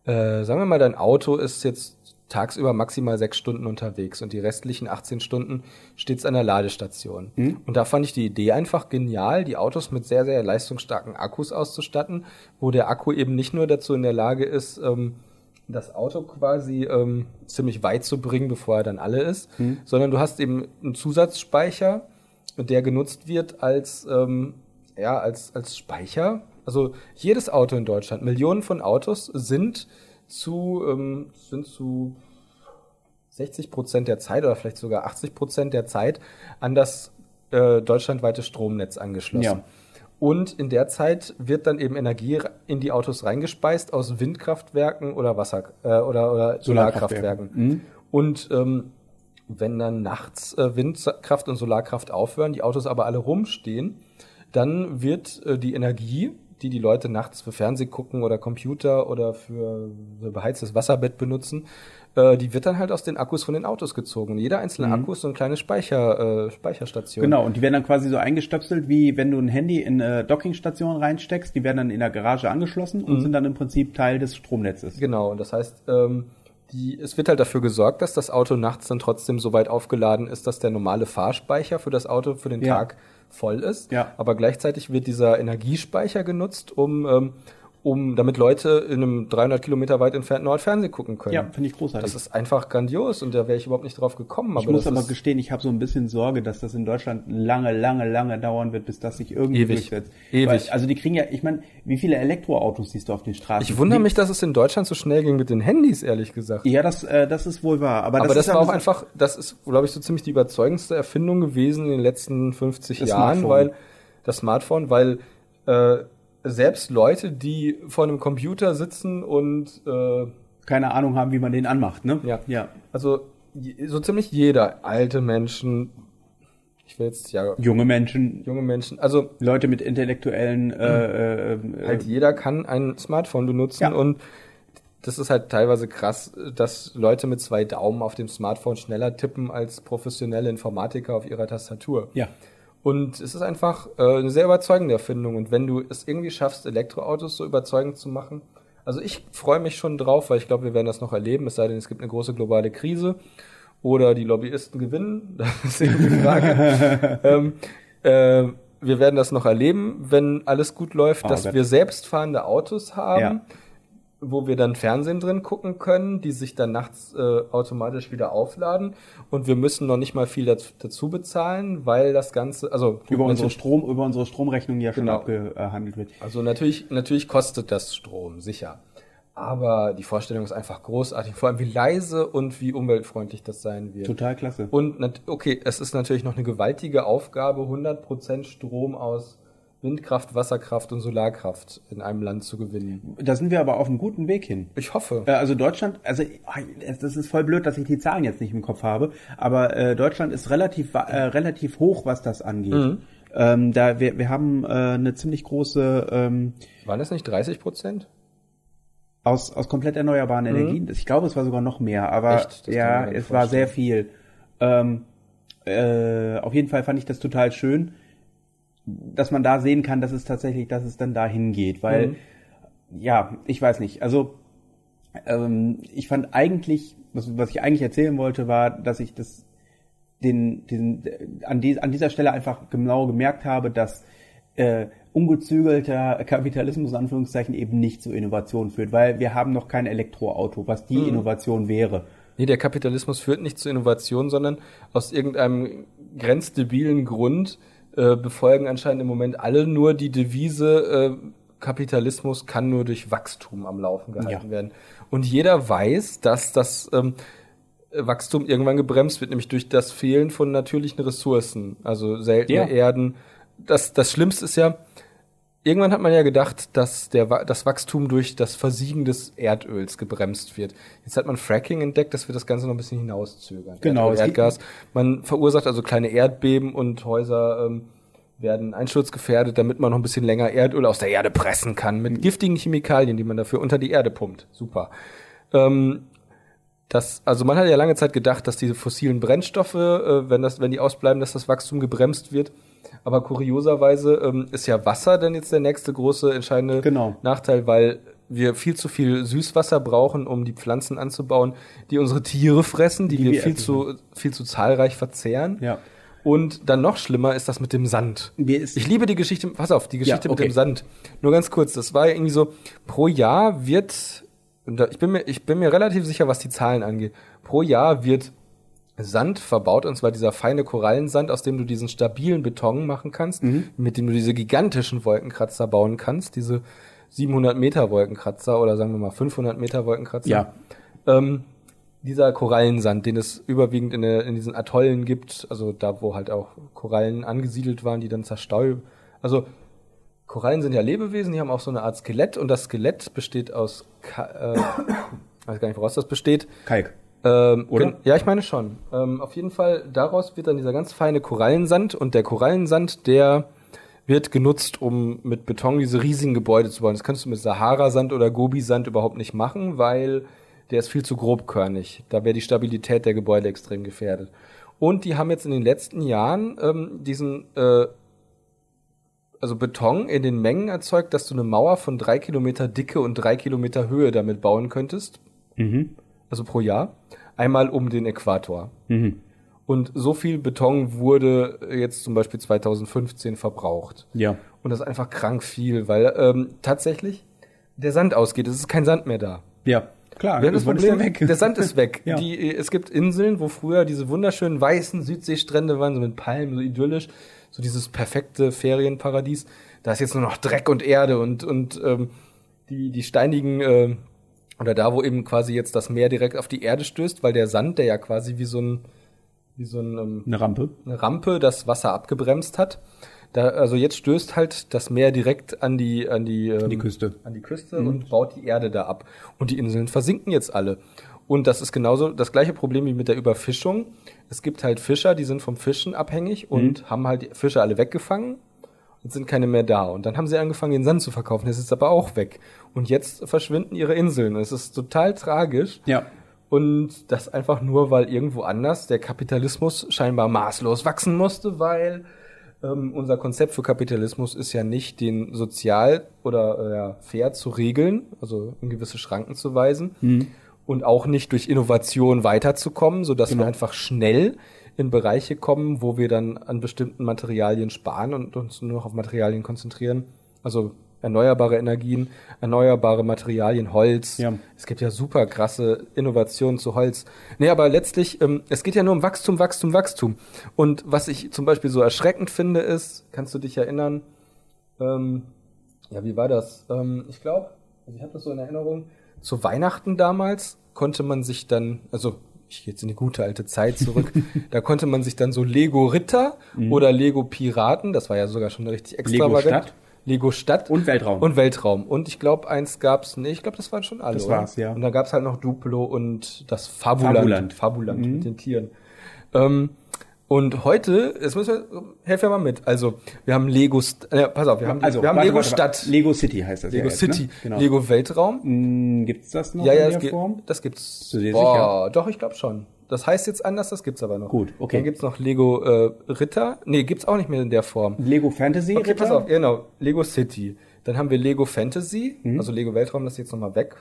äh, sagen wir mal, dein Auto ist jetzt tagsüber maximal sechs Stunden unterwegs und die restlichen 18 Stunden steht's an der Ladestation. Und da fand ich die Idee einfach genial, die Autos mit sehr, sehr leistungsstarken Akkus auszustatten, wo der Akku eben nicht nur dazu in der Lage ist, ähm, das Auto quasi ähm, ziemlich weit zu bringen, bevor er dann alle ist, sondern du hast eben einen Zusatzspeicher, der genutzt wird als ähm, ja als als Speicher. Also jedes Auto in Deutschland, Millionen von Autos sind zu ähm, sind zu 60 Prozent der Zeit oder vielleicht sogar 80 Prozent der Zeit an das äh, deutschlandweite Stromnetz angeschlossen. Ja. Und in der Zeit wird dann eben Energie in die Autos reingespeist aus Windkraftwerken oder Wasser äh, oder, oder Solarkraftwerken. Solarkraftwerken. Und ähm, wenn dann nachts äh, Windkraft und Solarkraft aufhören, die Autos aber alle rumstehen, dann wird äh, die Energie, die die Leute nachts für Fernseh gucken oder Computer oder für beheiztes Wasserbett benutzen, äh, die wird dann halt aus den Akkus von den Autos gezogen. Und jeder einzelne Akku ist so eine kleine Speicher, äh, Speicherstation. Genau, und die werden dann quasi so eingestöpselt, wie wenn du ein Handy in eine Dockingstation reinsteckst. Die werden dann in der Garage angeschlossen Mhm. und sind dann im Prinzip Teil des Stromnetzes. Genau, und das heißt, ähm, die, es wird halt dafür gesorgt, dass das Auto nachts dann trotzdem so weit aufgeladen ist, dass der normale Fahrspeicher für das Auto für den Ja. Tag voll ist. Ja. Aber gleichzeitig wird dieser Energiespeicher genutzt, um, ähm, um damit Leute in einem 300 Kilometer weit entfernten Ort Fernsehen gucken können. Ja, finde ich großartig. Das ist einfach grandios und da wäre ich überhaupt nicht drauf gekommen. ich muss das aber gestehen, ich habe so ein bisschen Sorge, dass das in Deutschland lange, lange, lange dauern wird, bis das sich irgendwie Ewig. durchsetzt. Ewig. Weil, also die kriegen ja, ich meine, wie viele Elektroautos siehst du auf den Straßen? ich wundere mich, dass es in Deutschland so schnell ging mit den Handys, ehrlich gesagt. Ja, das, äh, das ist wohl wahr. Aber, Aber das, ist ja war auch einfach, das ist, glaube ich, so ziemlich die überzeugendste Erfindung gewesen in den letzten 50 Das Jahren, Smartphone. weil das Smartphone, weil äh, selbst Leute, die vor einem Computer sitzen und äh, keine Ahnung haben, wie man den anmacht, ne? Ja. ja. also so ziemlich jeder, alte Menschen, ich will jetzt ja Junge Menschen, junge Menschen, also Leute mit intellektuellen, äh, äh, äh, halt jeder kann ein Smartphone benutzen Ja. und das ist halt teilweise krass, dass Leute mit zwei Daumen auf dem Smartphone schneller tippen als professionelle Informatiker auf ihrer Tastatur. ja. Und es ist einfach äh, eine sehr überzeugende Erfindung. Und wenn du es irgendwie schaffst, Elektroautos so überzeugend zu machen, also ich freue mich schon drauf, weil ich glaube, wir werden das noch erleben, es sei denn, es gibt eine große globale Krise oder die Lobbyisten gewinnen, das ist eben die Frage. ähm, äh, wir werden das noch erleben, wenn alles gut läuft, Oh dass Gott. wir selbstfahrende Autos haben, Ja. Wo wir dann Fernsehen drin gucken können, die sich dann nachts äh, automatisch wieder aufladen und wir müssen noch nicht mal viel dazu, bezahlen, weil das Ganze, also Über unsere natürlich- Strom, über unsere Stromrechnung ja schon Genau. abgehandelt wird. also natürlich, natürlich kostet das Strom, sicher. Aber die Vorstellung ist einfach großartig, vor allem wie leise und wie umweltfreundlich das sein wird. Total klasse. Und okay, es ist natürlich noch eine gewaltige Aufgabe, 100% Strom aus Windkraft, Wasserkraft und Solarkraft in einem Land zu gewinnen. Da sind wir aber auf einem guten Weg hin. Ich hoffe. Äh, Also Deutschland, also es- das ist voll blöd, dass ich die Zahlen jetzt nicht im Kopf habe, aber äh, Deutschland ist relativ äh, relativ hoch, was das angeht. Mhm. Ähm, da wir, wir haben äh, eine ziemlich große ähm, Waren das nicht 30 Prozent? aus aus komplett erneuerbaren Energien. Ich glaube, es war sogar noch mehr, aber Mhm. Echt? Ja, es war sehr viel. Ähm, äh, auf jeden Fall fand ich das total schön, dass man da sehen kann, dass es tatsächlich, dass es dann dahin geht, weil Mhm. ja, ich weiß nicht. Also ähm, ich fand eigentlich, was, was ich eigentlich erzählen wollte, war, dass ich das den, den an, die, an dieser Stelle einfach genau gemerkt habe, dass äh, ungezügelter Kapitalismus in Anführungszeichen eben nicht zu Innovation führt, weil wir haben noch kein Elektroauto, was die Innovation wäre. Nee, der Kapitalismus führt nicht zu Innovation, sondern aus irgendeinem grenzdebilen Grund äh, befolgen anscheinend im Moment alle nur die Devise, äh, Kapitalismus kann nur durch Wachstum am Laufen gehalten Ja. werden. Und jeder weiß, dass das ähm, Wachstum irgendwann gebremst wird, nämlich durch das Fehlen von natürlichen Ressourcen, also seltene Ja. Erden. Das, das Schlimmste ist ja, Irgendwann hat man ja gedacht, dass der, das Wachstum durch das Versiegen des Erdöls gebremst wird. Jetzt hat man Fracking entdeckt, dass wir das Ganze noch ein bisschen hinauszögern. Genau, Erdöl, Erdgas. Man verursacht also kleine Erdbeben und Häuser ähm, werden einsturzgefährdet, damit man noch ein bisschen länger Erdöl aus der Erde pressen kann mit giftigen Chemikalien, die man dafür unter die Erde pumpt. Super. Ähm, das, also man hat ja lange Zeit gedacht, dass diese fossilen Brennstoffe, äh, wenn das, wenn die ausbleiben, dass das Wachstum gebremst wird. Aber kurioserweise ähm, ist ja Wasser dann jetzt der nächste große entscheidende Genau. Nachteil, weil wir viel zu viel Süßwasser brauchen, um die Pflanzen anzubauen, die unsere Tiere fressen, die, Die wir wir viel zu viel zu zahlreich verzehren. Ja. Und dann noch schlimmer ist das mit dem Sand. Ich liebe die Geschichte, pass auf, die Geschichte Ja, okay. mit dem Sand. Nur ganz kurz, das war ja irgendwie so, pro Jahr wird, ich bin mir, ich bin mir relativ sicher, was die Zahlen angeht, pro Jahr wird Sand verbaut, und zwar dieser feine Korallensand, aus dem du diesen stabilen Beton machen kannst, Mhm. mit dem du diese gigantischen Wolkenkratzer bauen kannst, diese 700 Meter Wolkenkratzer oder sagen wir mal 500 Meter Wolkenkratzer. Ja. Ähm, dieser Korallensand, den es überwiegend in, der, in diesen Atollen gibt, also da, wo halt auch Korallen angesiedelt waren, die dann zerstäuben. Also Korallen sind ja Lebewesen, die haben auch so eine Art Skelett und das Skelett besteht aus, Ka äh, weiß gar nicht, woraus das besteht. Kalk. Ähm, Oder? Ja, ich meine schon. Ähm, auf jeden Fall, daraus wird dann dieser ganz feine Korallensand und der Korallensand, der wird genutzt, um mit Beton diese riesigen Gebäude zu bauen. Das kannst du mit Sahara-Sand oder Gobi-Sand überhaupt nicht machen, weil der ist viel zu grobkörnig. Da wäre die Stabilität der Gebäude extrem gefährdet. Und die haben jetzt in den letzten Jahren ähm, diesen äh, also Beton in den Mengen erzeugt, dass du eine Mauer von drei Kilometer Dicke und drei Kilometer Höhe damit bauen könntest Mhm. Also pro Jahr, einmal um den Äquator. Mhm. Und so viel Beton wurde jetzt zum Beispiel 2015 verbraucht. Ja. Und das ist einfach krank viel, weil ähm, tatsächlich der Sand ausgeht. Es ist kein Sand mehr da. Ja, klar. Wir haben das Problem, der weg. der Sand ist weg. Ja. Die, es gibt Inseln, wo früher diese wunderschönen weißen Südseestrände waren, so mit Palmen, so idyllisch, so dieses perfekte Ferienparadies. Da ist jetzt nur noch Dreck und Erde und, und ähm, die, die steinigen, äh, oder da, wo eben quasi jetzt das Meer direkt auf die Erde stößt, weil der Sand, der ja quasi wie so ein, wie so ein, ähm, Eine Rampe. eine Rampe das Wasser abgebremst hat. Da, also jetzt stößt halt das Meer direkt an die an die, ähm, die Küste. an die Küste und baut die Erde da ab und die Inseln versinken jetzt alle. Und das ist genauso das gleiche Problem wie mit der Überfischung. Es gibt halt Fischer, die sind vom Fischen abhängig und haben halt die Fische alle weggefangen und sind keine mehr da. Und dann haben sie angefangen, den Sand zu verkaufen. Das ist aber auch weg. Und jetzt verschwinden ihre Inseln. Es ist total tragisch. Ja. Und das einfach nur, weil irgendwo anders der Kapitalismus scheinbar maßlos wachsen musste, weil ähm, unser Konzept für Kapitalismus ist ja nicht, den sozial oder äh, fair zu regeln, also in gewisse Schranken zu weisen und auch nicht durch Innovation weiterzukommen, sodass wir einfach schnell in Bereiche kommen, wo wir dann an bestimmten Materialien sparen und uns nur noch auf Materialien konzentrieren. Also erneuerbare Energien, erneuerbare Materialien, Holz. Ja. Es gibt ja super krasse Innovationen zu Holz. Nee, aber letztlich, ähm, es geht ja nur um Wachstum, Wachstum, Wachstum. Und was ich zum Beispiel so erschreckend finde, ist, kannst du dich erinnern, ähm, ja, wie war das? Ähm, ich glaube, also ich habe das so in Erinnerung, zu Weihnachten damals konnte man sich dann, also ich gehe jetzt in die gute alte Zeit zurück, da konnte man sich dann so Lego Ritter oder Lego Piraten, das war ja sogar schon richtig extravagant. Stadt. Lego Stadt. Und Weltraum. Und Weltraum. Und ich glaube, eins gab's, nee, ich glaube, das waren schon alle. Das oder? war's, ja. Und dann gab's halt noch Duplo und das Fabuland. Fabuland. Fabuland mit den Tieren. Ähm, und heute, jetzt müssen wir, helf mir mal mit. Also, wir haben Lego, äh, pass auf, wir haben, Also, wir haben warte, Lego warte. Stadt, Lego City heißt das Lego ja jetzt, City, Ne? Genau. Lego Weltraum. Hm, Gibt's das noch Ja, ja, in das, der gibt, Form? das gibt's. Bist du dir Boah, doch, ich glaube schon. Das heißt jetzt anders, das gibt's aber noch. Gut, okay. Dann gibt's noch Lego äh, Ritter. Nee, gibt's auch nicht mehr in der Form. Lego Fantasy Okay, Ritter? pass auf, genau. Lego City. Dann haben wir Lego Fantasy, Mhm. also Lego Weltraum, das ist jetzt nochmal weg.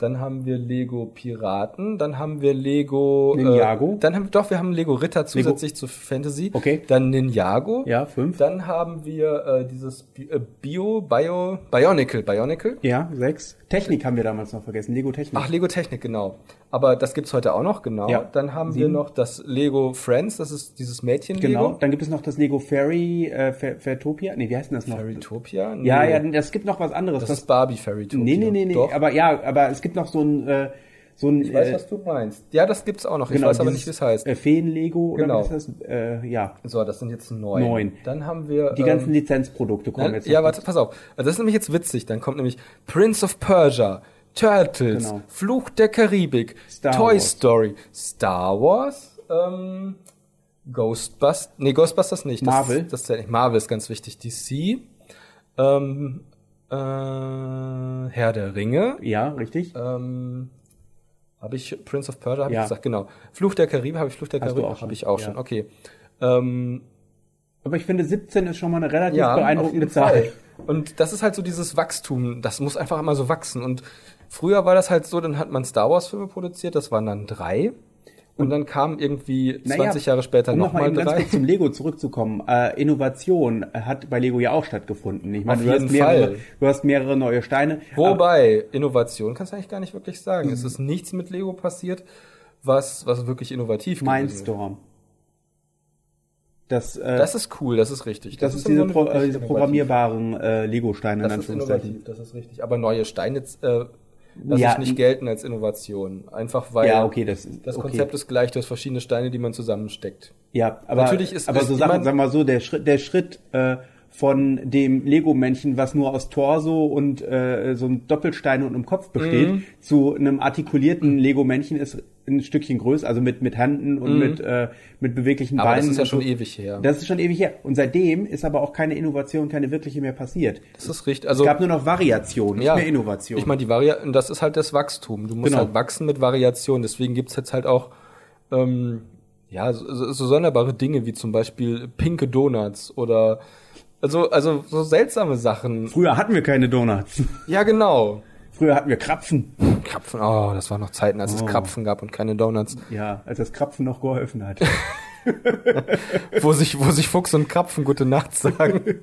Dann haben wir Lego Piraten, dann haben wir Lego Ninjago? Äh, dann haben doch, wir haben Lego Ritter zusätzlich zu Fantasy. Okay. Dann Ninjago. Ja, fünf. Dann haben wir äh, dieses äh, Bio, Bio, Bionicle, Bionicle. Ja, sechs. Technik haben wir damals noch vergessen. Lego Technik. Ach, Lego Technik, genau. Aber das gibt's heute auch noch, genau. Ja. Dann haben wir Sieben. noch das Lego Friends, das ist dieses Mädchen genau. Lego. Dann gibt es noch das Lego Fairy, äh, Fa- Fairtopia. Nee, wie heißt denn das noch? Fairytopia? Nee. Ja, ja, das gibt noch was anderes. Das ist Barbie Fairytopia. nee, nee, nee, nee. Doch. Aber ja, aber es gibt noch so ein, äh, so ein, Ich weiß, äh, was du meinst. Ja, das gibt's auch noch. Ich genau, weiß aber nicht, wie es heißt. Äh, Feen-Lego oder Genau. was ist das? Äh, ja, So, das sind jetzt neun. Neun. Dann haben wir die ganzen ähm, Lizenzprodukte kommen dann, jetzt. Ja, warte, pass auf. Also das ist nämlich jetzt witzig. Dann kommt nämlich Prince of Persia, Turtles, Genau. Fluch der Karibik, Star Toy Wars. Story, Star Wars, ähm, Ghostbusters, nee, Ghostbusters nicht. Das, Marvel. Das nicht. Marvel ist ganz wichtig. DC, ähm, äh, Herr der Ringe, Ja, richtig. ähm, habe ich Prince of Persia, habe Ja. ich gesagt, genau. Fluch der Karibik, habe ich Fluch der Karibik, habe ich auch ja. schon, okay. Ähm, Aber ich finde 17 ist schon mal eine relativ ja, beeindruckende Zahl. Fall. Und das ist halt so dieses Wachstum, das muss einfach immer so wachsen. Und früher war das halt so, dann hat man Star Wars Filme produziert, das waren dann drei. Und dann kam irgendwie 20 Jahre später um nochmal eben ganz drei. kurz zum Lego zurückzukommen. Äh, Innovation hat bei Lego ja auch stattgefunden. Ich meine, Auf du hast, jeden mehrere, Fall. du hast mehrere neue Steine. Wobei, Innovation kannst du eigentlich gar nicht wirklich sagen. Mhm. Es ist nichts mit Lego passiert, was, was wirklich innovativ ist. Mindstorm. Das, äh, Das ist cool, das ist richtig. das, ist im diese, Pro, äh, diese programmierbaren äh, Lego-Steine in Das ist innovativ, das ist richtig. Aber neue Steine äh, lasse Ja, ich nicht gelten als Innovation. Einfach weil Ja, okay, das ist das okay. Konzept ist gleich, du hast verschiedene Steine, die man zusammensteckt. Ja, aber, Natürlich ist- aber ist so Sachen, wir mal so, der Schritt, der Schritt äh, von dem Lego-Männchen, was nur aus Torso und äh, so einem Doppelstein und einem Kopf besteht, Mhm. zu einem artikulierten Lego-Männchen ist ein Stückchen größer, also mit mit Händen und mit äh, mit beweglichen Mhm. Aber Beinen. das ist ja schon so. ewig her. Das ist schon ewig her. Und seitdem ist aber auch keine Innovation, keine wirkliche mehr passiert. Das ist richtig. Also es gab nur noch Variation, nicht mehr Innovation. Ich meine, die Variation, das ist halt das Wachstum. Du musst Genau. halt wachsen mit Variation. Deswegen gibt's jetzt halt auch ähm, ja so, so so sonderbare Dinge wie zum Beispiel pinke Donuts oder also also so seltsame Sachen. Früher hatten wir keine Donuts. Ja genau. Früher hatten wir Krapfen. Krapfen. Oh, das waren noch Zeiten, als es Oh. Krapfen gab und keine Donuts. Ja, als das Krapfen noch geholfen hat. wo sich, wo sich Fuchs und Krapfen gute Nacht sagen.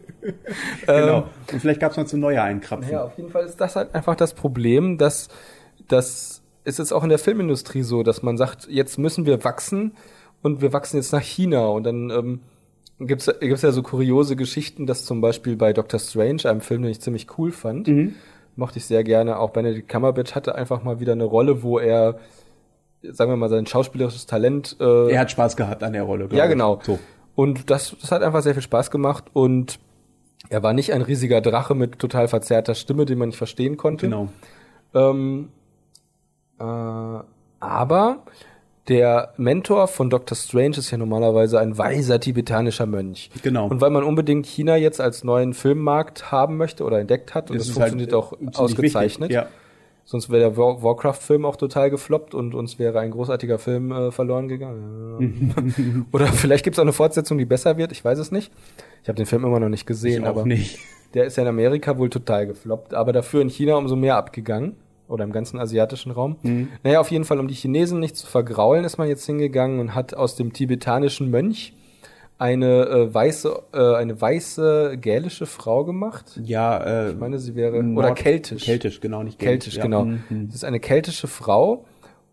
Genau. Und vielleicht gab es noch zu Neujahr einen Krapfen. Ja, auf jeden Fall ist das halt einfach das Problem, dass das ist jetzt auch in der Filmindustrie so, dass man sagt, jetzt müssen wir wachsen und wir wachsen jetzt nach China und dann ähm, gibt's gibt's ja so kuriose Geschichten, dass zum Beispiel bei Doctor Strange, einem Film, den ich ziemlich cool fand, mochte ich sehr gerne. Auch Benedict Cumberbatch hatte einfach mal wieder eine Rolle, wo er, sagen wir mal, sein schauspielerisches Talent äh, Er hat Spaß gehabt an der Rolle. glaub ja, ich. genau. So. Und das, das hat einfach sehr viel Spaß gemacht und er war nicht ein riesiger Drache mit total verzerrter Stimme, den man nicht verstehen konnte. Genau. Ähm, äh, aber der Mentor von Dr. Strange ist ja normalerweise ein weiser tibetanischer Mönch. Genau. Und weil man unbedingt China jetzt als neuen Filmmarkt haben möchte oder entdeckt hat, und das, ist funktioniert halt, auch ausgezeichnet, wichtig. Ja. sonst wäre der War Warcraft-Film auch total gefloppt und uns wäre ein großartiger Film äh, verloren gegangen. oder vielleicht gibt es auch eine Fortsetzung, die besser wird, ich weiß es nicht. Ich habe den Film immer noch nicht gesehen, Ich auch aber nicht. der ist ja in Amerika wohl total gefloppt, aber dafür in China umso mehr abgegangen. Oder im ganzen asiatischen Raum. Mhm. Naja, auf jeden Fall, um die Chinesen nicht zu vergraulen, ist man jetzt hingegangen und hat aus dem tibetanischen Mönch eine äh, weiße, äh, eine weiße gälische Frau gemacht. Ja, äh, Ich meine, sie wäre Nord- oder keltisch. Keltisch, genau, nicht Keltisch, ja. genau. Mhm. Das ist eine keltische Frau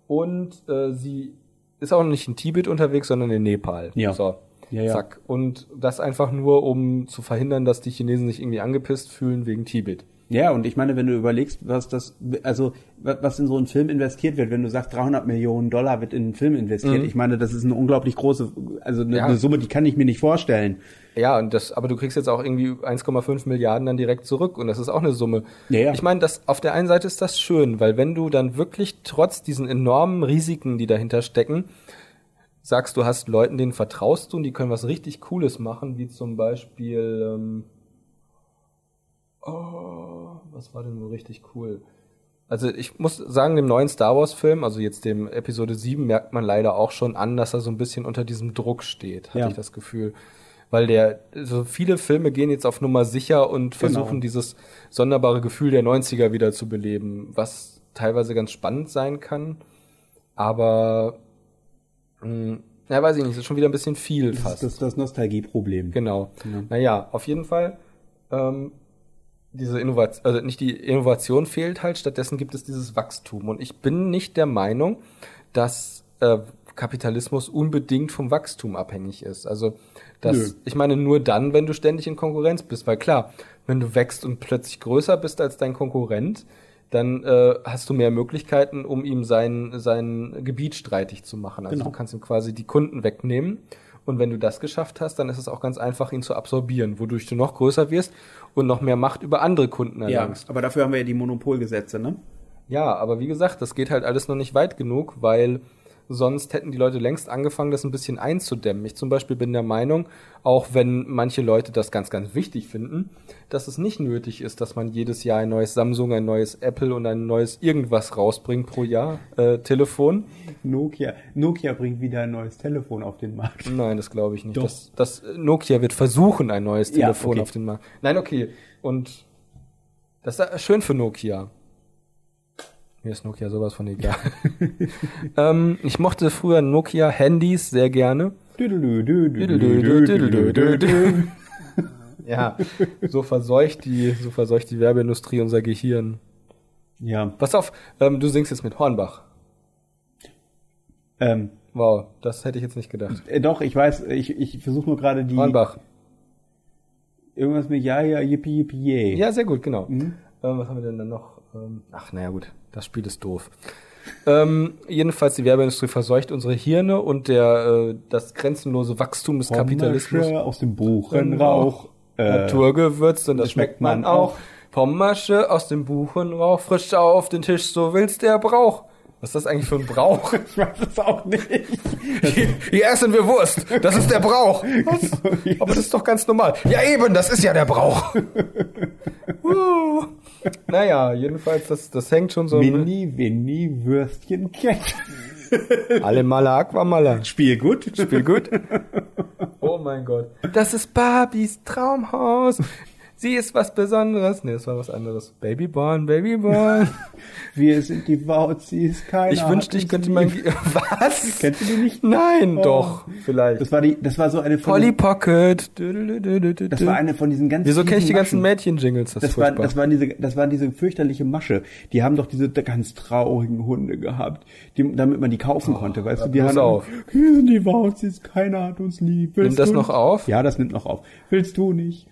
und äh, sie ist auch nicht in Tibet unterwegs, sondern in Nepal. Ja. So. Ja, ja. Zack. Und das einfach nur, um zu verhindern, dass die Chinesen sich irgendwie angepisst fühlen wegen Tibet. Ja, und ich meine, wenn du überlegst, was das, also wa- was in so einen Film investiert wird, wenn du sagst, 300 Millionen Dollar wird in einen Film investiert, ich meine, das ist eine unglaublich große, also eine, Mhm. Ja. eine Summe, die kann ich mir nicht vorstellen. Ja, und das, aber du kriegst jetzt auch irgendwie 1,5 Milliarden dann direkt zurück und das ist auch eine Summe. Ja, ja. Ich meine, das auf der einen Seite ist das schön, weil wenn du dann wirklich trotz diesen enormen Risiken, die dahinter stecken, sagst, du hast Leuten, denen vertraust du und die können was richtig Cooles machen, wie zum Beispiel, ähm, oh, was war denn so richtig cool? Also ich muss sagen, dem neuen Star Wars Film, also jetzt dem Episode 7, merkt man leider auch schon an, dass er so ein bisschen unter diesem Druck steht, hatte Ja. ich das Gefühl. Weil der, so viele Filme gehen jetzt auf Nummer sicher und Genau. versuchen dieses sonderbare Gefühl der 90er wieder zu beleben, was teilweise ganz spannend sein kann. Aber, mh, ja, weiß ich nicht, das ist schon wieder ein bisschen viel Das fast. ist das, das Nostalgieproblem. Genau. Ja. Naja, auf jeden Fall, ähm, diese Innovation, also nicht die Innovation fehlt halt, stattdessen gibt es dieses Wachstum. Und ich bin nicht der Meinung, dass äh, Kapitalismus unbedingt vom Wachstum abhängig ist. Also das, Nö. ich meine nur dann, wenn du ständig in Konkurrenz bist, weil klar, wenn du wächst und plötzlich größer bist als dein Konkurrent, dann äh, hast du mehr Möglichkeiten, um ihm sein, sein Gebiet streitig zu machen. Also Genau. du kannst ihm quasi die Kunden wegnehmen. Und wenn du das geschafft hast, dann ist es auch ganz einfach, ihn zu absorbieren, wodurch du noch größer wirst und noch mehr Macht über andere Kunden Ja, erlangst. aber dafür haben wir ja die Monopolgesetze, ne? Ja, aber wie gesagt, das geht halt alles noch nicht weit genug, weil sonst hätten die Leute längst angefangen, das ein bisschen einzudämmen. Ich zum Beispiel bin der Meinung, auch wenn manche Leute das ganz, ganz wichtig finden, dass es nicht nötig ist, dass man jedes Jahr ein neues Samsung, ein neues Apple und ein neues irgendwas rausbringt pro Jahr, äh, Telefon. Nokia, Nokia bringt wieder ein neues Telefon auf den Markt. Nein, das glaube ich nicht. Doch. Das, das Nokia wird versuchen, ein neues Ja, Telefon okay. auf den Markt. Nein, okay. Und das ist schön für Nokia. Mir ist Nokia sowas von egal. ähm, ich mochte früher Nokia-Handys sehr gerne. Ja, so verseucht die, so verseucht die Werbeindustrie unser Gehirn. Ja, Pass auf, ähm, du singst jetzt mit Hornbach. ähm, Wow, das hätte ich jetzt nicht gedacht. äh, doch, ich weiß, ich, ich versuche nur gerade die, Hornbach. irgendwas mit ja, ja, yippie, yippie, yay. Ja, sehr gut, genau. Mhm. Ähm, was haben wir denn dann noch? Ähm, ach, naja, gut, das Spiel ist doof. ähm, jedenfalls, die Werbeindustrie verseucht unsere Hirne und der, äh, das grenzenlose Wachstum des Kapitalismus. Aus dem Buchenrauch. Äh, Naturgewürzt und das schmeckt man auch. Pommersche aus dem Buchenrauch, frisch auf den Tisch, so will's der Brauch. Was ist das eigentlich für ein Brauch? ich weiß es auch nicht. Hier, hier essen wir Wurst. Das ist der Brauch. Was? Aber das ist doch ganz normal. Ja eben, das ist ja der Brauch. uh. Naja, jedenfalls, das, das hängt schon so. Mini, Winnie, Würstchen, Kett. Alle Mala Aquamala. Spiel gut. Spiel gut. Oh mein Gott. Das ist Barbies Traumhaus. Sie ist was Besonderes. Nee, das war was anderes. Babyborn, Babyborn. Wir sind die Wauzis, keiner Ich wünschte, ich könnte mein... Was? Kennst du die nicht? Nein, Oh. doch, vielleicht. Das war die, das war so eine von Polly Pocket. das war eine von diesen ganz Wieso kenne ich die ganzen. Mädchen-Jingles? Das, Das ist war, das war diese, das war diese fürchterliche Masche. Die haben doch diese ganz traurigen Hunde gehabt, die, damit man die kaufen konnte, weißt du? Die haben auf. hier sind die Wauzis, keiner hat uns lieb. Willst Nimmt das noch auf? Ja, das nimmt noch auf. Willst du nicht?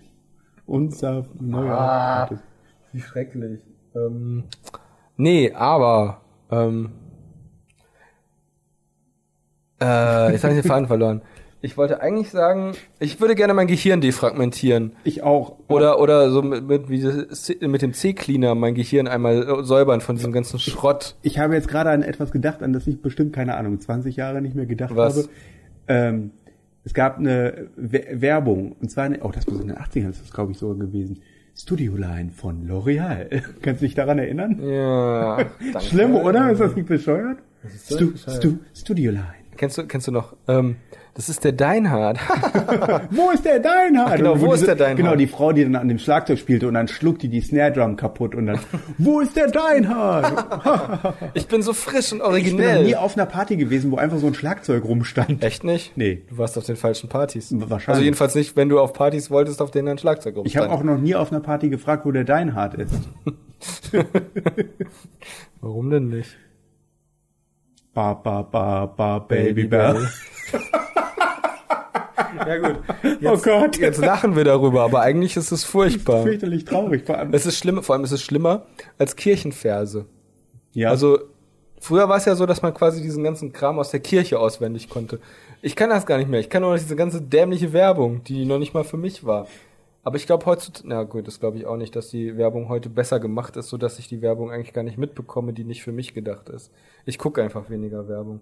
Unser, naja. Ah. Wie schrecklich. Ähm, nee, aber ähm, äh, jetzt habe ich den Faden verloren. Ich wollte eigentlich sagen, ich würde gerne mein Gehirn defragmentieren. Ich auch. Oder, oder so mit, mit, wie das C- mit dem C-Cleaner mein Gehirn einmal äh, säubern von diesem ganzen Schrott. Ich habe jetzt gerade an etwas gedacht, an das ich bestimmt, keine Ahnung, 20 Jahre nicht mehr gedacht Was? habe. Ähm, es gab eine We Werbung, und zwar, eine, oh, das muss in den 80ern, ist das glaube ich sogar gewesen. Studio Line von L'Oreal. Kannst du dich daran erinnern? Ja. danke. Schlimm, oder? Ist das nicht bescheuert? ist so Stu. Stu Studio Line. Kennst du, kennst du noch? Ähm, das ist der Deinhard. Wo ist der Deinhard? genau, wo ist diese- der Deinhard? Genau, die Frau, die dann an dem Schlagzeug spielte und dann schlug die die Snare Drum kaputt und dann, wo ist der Deinhard? ich bin so frisch und Ich bin noch nie originell. auf einer Party gewesen, wo einfach so ein Schlagzeug rumstand. Echt nicht? Nee. Du warst auf den falschen Partys. Wahrscheinlich. Also jedenfalls nicht, wenn du auf Partys wolltest, auf denen ein Schlagzeug Ich habe rumstand. auch noch nie auf einer Party gefragt, wo der Deinhard ist. Warum denn nicht? Ba, ba, ba, ba, Baby Bell. ja gut. Oh Gott. Jetzt lachen wir darüber, aber eigentlich ist es furchtbar. Fürchterlich traurig. Vor allem. Es ist schlimm, vor allem ist es schlimmer als Kirchenverse. Ja. Also früher war es ja so, dass man quasi diesen ganzen Kram aus der Kirche auswendig konnte. Ich kann das gar nicht mehr. Ich kann nur noch diese ganze dämliche Werbung, die noch nicht mal für mich war. Aber ich glaube heutzutage, na gut, das glaube ich auch nicht, dass die Werbung heute besser gemacht ist, so dass ich die Werbung eigentlich gar nicht mitbekomme, die nicht für mich gedacht ist. Ich gucke einfach weniger Werbung.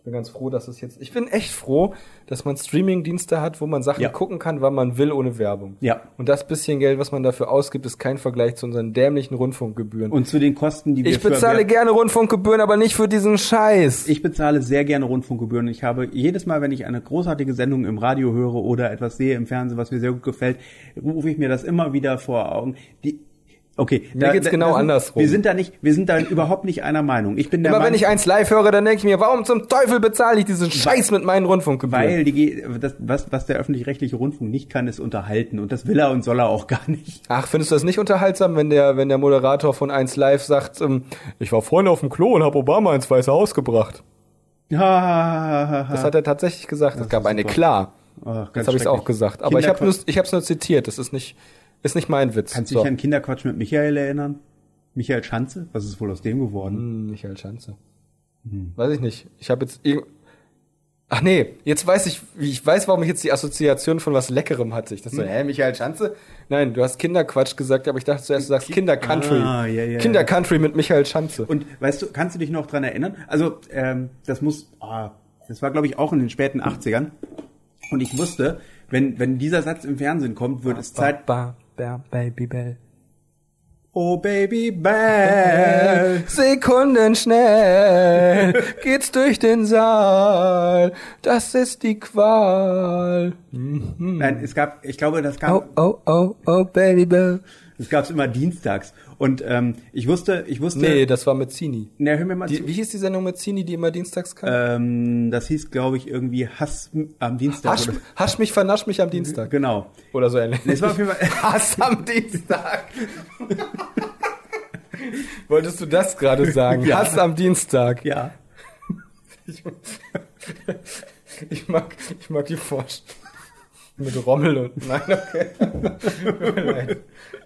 Ich bin ganz froh, dass es jetzt. Ich bin echt froh, dass man Streaming-Dienste hat, wo man Sachen Ja. gucken kann, wann man will, ohne Werbung. Ja. Und das bisschen Geld, was man dafür ausgibt, ist kein Vergleich zu unseren dämlichen Rundfunkgebühren. und zu den Kosten, die wir ich bezahle gerne Rundfunkgebühren, aber nicht für diesen Scheiß. Ich bezahle sehr gerne Rundfunkgebühren. Ich habe jedes Mal, wenn ich eine großartige Sendung im Radio höre oder etwas sehe im Fernsehen, was mir sehr gut gefällt, rufe ich mir das immer wieder vor Augen. Die, okay, Mir geht's genau sind, andersrum. Wir sind da nicht, wir sind da überhaupt nicht einer Meinung. Ich bin der Immer wenn ich eins live höre, dann denke ich mir, warum zum Teufel bezahle ich diesen Scheiß mit meinen Rundfunkgebühren? weil die, das, was, was der öffentlich-rechtliche Rundfunk nicht kann, ist unterhalten. Und das will er und soll er auch gar nicht. Ach, findest du das nicht unterhaltsam, wenn der, wenn der Moderator von 1 Live sagt, ähm, ich war vorhin auf dem Klo und habe Obama ins Weiße Haus gebracht? Das hat er tatsächlich gesagt. Es gab eine klar. Ach, Jetzt habe ich es auch gesagt. Aber ich habe Kinderquatsch- nur, ich habe es nur zitiert. Das ist nicht, ist nicht mein Witz. Kannst du So. dich an Kinderquatsch mit Michael erinnern? Michael Schanze? Was ist wohl aus dem geworden? Hm, Michael Schanze. Weiß ich nicht. Ich habe jetzt irg- Ach nee, jetzt weiß ich, ich weiß, warum ich jetzt die Assoziation von was Leckerem hatte. Ich dachte so, hä, Michael Schanze? Nein, du hast Kinderquatsch gesagt, aber ich dachte zuerst, du sagst Kindercountry. Ah, ja, ja, Kindercountry mit Michael Schanze. Und weißt du, kannst du dich noch dran erinnern? Also, ähm, das muss, ah, das war glaube ich auch in den späten 80ern. Und ich wusste, wenn, wenn dieser Satz im Fernsehen kommt, wird es Zeit, Ba, ba, Baby Bell. oh Baby Bell. Sekunden schnell geht's durch den Saal. Das ist die Qual. Nein, es gab, ich glaube, das Oh, gab, oh, oh, oh, Baby Bell. das gab's immer dienstags. Und ähm, ich wusste, ich wusste, Nee, das war mit Zini. na, hör mir mal Die, zu. wie hieß die Sendung mit Zini, die immer dienstags kam? Ähm, das hieß, glaube ich, irgendwie Hass am Dienstag. Hasch, hasch mich, vernasch mich am Dienstag. Genau. Oder so ähnlich. Es war auf jeden Fall, Hass am Dienstag. Wolltest du das gerade sagen? Ja. Hass am Dienstag. ja. Ich, ich mag, ich mag die Vorstellung. Mit Rommel und, nein, okay.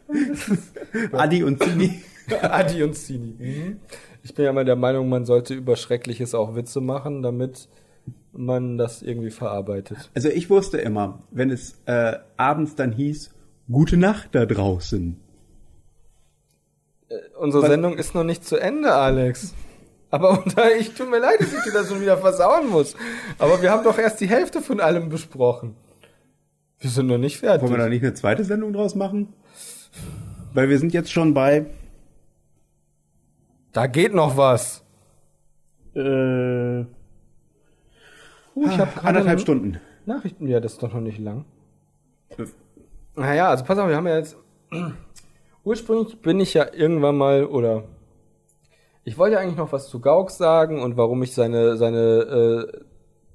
Adi und Zini. Adi und Zini. Mhm. Ich bin ja mal der Meinung, man sollte über Schreckliches auch Witze machen, damit man das irgendwie verarbeitet. Also ich wusste immer, wenn es äh, abends dann hieß, gute Nacht da draußen. Unsere Was- Sendung ist noch nicht zu Ende, Alex. Aber ich tut mir leid, dass ich dir das schon wieder versauen muss. Aber wir haben doch erst die Hälfte von allem besprochen. Wir sind noch nicht fertig. Wollen wir da nicht eine zweite Sendung draus machen? Weil wir sind jetzt schon bei Da geht noch was. äh, Uh, ich habe gerade anderthalb Stunden. Nachrichten. Ja, das ist doch noch nicht lang. Naja, also pass auf, wir haben ja jetzt Ursprünglich bin ich ja irgendwann mal, oder ich wollte eigentlich noch was zu Gauks sagen und warum ich seine, seine äh,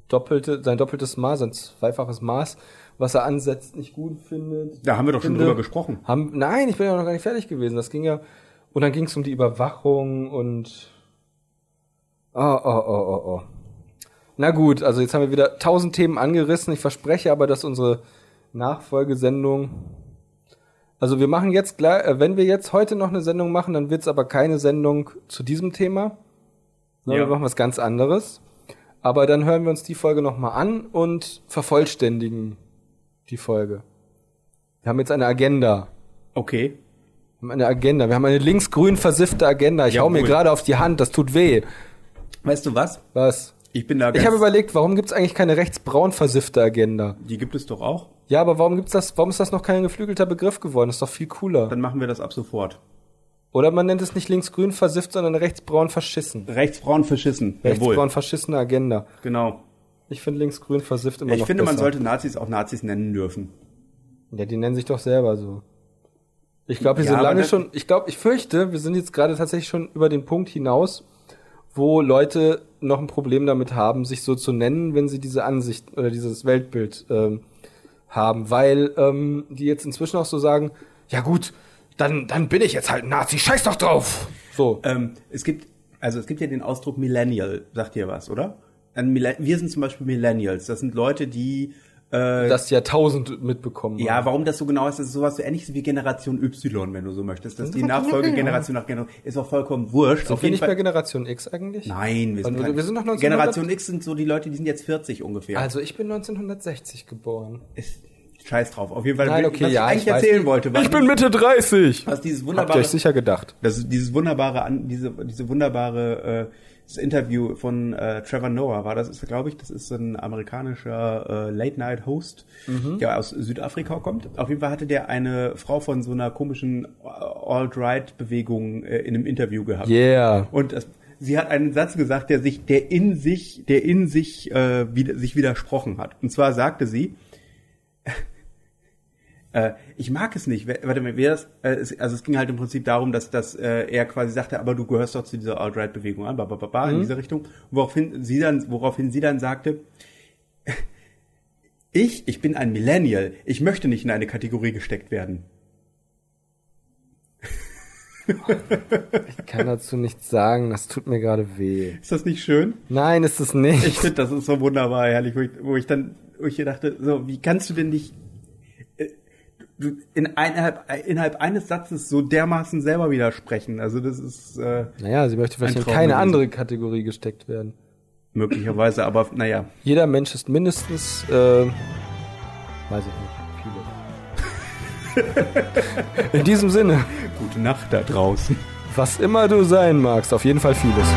doppelte, sein doppeltes Maß, sein zweifaches Maß, was er ansetzt, nicht gut findet. Da haben wir doch schon Finde- drüber gesprochen. Haben, nein, ich bin ja noch gar nicht fertig gewesen. Das ging ja, und dann ging es um die Überwachung und oh, oh, oh, oh, oh. Na gut, also jetzt haben wir wieder tausend Themen angerissen. Ich verspreche aber, dass unsere Nachfolgesendung, also wir machen jetzt gleich, äh, wenn wir jetzt heute noch eine Sendung machen, dann wird es aber keine Sendung zu diesem Thema. Ne, Ja. Wir machen was ganz anderes. Aber dann hören wir uns die Folge nochmal an und vervollständigen die Folge. Wir haben jetzt eine Agenda. Okay. Wir haben eine Agenda. Wir haben eine linksgrün versiffte Agenda. Ich hau mir gerade auf die Hand. Das tut weh. Weißt du was? Was? Ich bin da Ich habe überlegt, warum gibt's eigentlich keine rechtsbraun versiffte Agenda? Die gibt es doch auch. Ja, aber warum gibt's das? Warum ist das noch kein geflügelter Begriff geworden? Das ist doch viel cooler. Dann machen wir das ab sofort. Oder man nennt es nicht linksgrün versifft, sondern rechtsbraun verschissen. Rechtsbraun verschissen. Rechtsbraun verschissene Agenda. Genau. Ich finde linksgrün versifft immer Ich noch finde, man besser. sollte Nazis auch Nazis nennen dürfen. Ja, die nennen sich doch selber so. Ich glaube, wir Ja, sind lange schon, ich glaube, ich fürchte, wir sind jetzt gerade tatsächlich schon über den Punkt hinaus, wo Leute noch ein Problem damit haben, sich so zu nennen, wenn sie diese Ansicht oder dieses Weltbild ähm, haben, weil ähm, die jetzt inzwischen auch so sagen, ja gut, dann, dann bin ich jetzt halt ein Nazi, scheiß doch drauf. So. Ähm, es gibt, also es gibt ja den Ausdruck Millennial, sagt ihr was, oder? Millen- Wir sind zum Beispiel Millennials. Das sind Leute, die äh, das Jahrtausend mitbekommen ja, warum das so genau ist, das ist sowas so ähnlich wie Generation Y, wenn du so möchtest. Dass die Nachfolgegeneration nach Generation ist auch vollkommen wurscht. Sind wir nicht mehr Generation X eigentlich? Nein, wir sind, Also, kein- wir sind noch 1900 Generation X sind so die Leute, die sind jetzt 40 ungefähr. Also ich bin 1960 geboren. ist, scheiß drauf. Auf jeden Fall, Nein, was okay, ich ja, eigentlich ich erzählen wollte, Ich bin Mitte 30. was dieses Habt ihr wunderbare euch sicher gedacht. Das ist dieses wunderbare, an- diese, diese wunderbare äh, das Interview von äh, Trevor Noah war das, ist glaube ich, das ist ein amerikanischer äh, Late-Night-Host, Mhm. der aus Südafrika kommt. Auf jeden Fall hatte der eine Frau von so einer komischen äh, Alt-Right-Bewegung äh, in einem Interview gehabt. Yeah. Und das, sie hat einen Satz gesagt, der sich, der in sich, der in sich, äh, wieder, sich widersprochen hat. Und zwar sagte sie, äh, ich mag es nicht. Warte mal, wer das, äh, es, also es ging halt im Prinzip darum, dass, dass äh, er quasi sagte, aber du gehörst doch zu dieser Alt-Right-Bewegung an, ba, ba, ba, ba, Mhm. in diese Richtung. Woraufhin sie dann, woraufhin sie dann sagte, ich, ich bin ein Millennial, ich möchte nicht in eine Kategorie gesteckt werden. Ich kann dazu nichts sagen, das tut mir gerade weh. Ist das nicht schön? Nein, ist es nicht. Ich finde, das ist so wunderbar, herrlich, wo ich, wo ich dann, wo ich hier dachte, so, wie kannst du denn nicht in eineinhalb, innerhalb eines Satzes so dermaßen selber widersprechen? Also das ist äh, naja, sie möchte vielleicht in keine andere Kategorie gesteckt werden. möglicherweise, aber naja. Jeder Mensch ist mindestens, äh, weiß ich nicht, viele. In diesem Sinne, Gute Nacht da draußen. was immer du sein magst, auf jeden Fall vieles.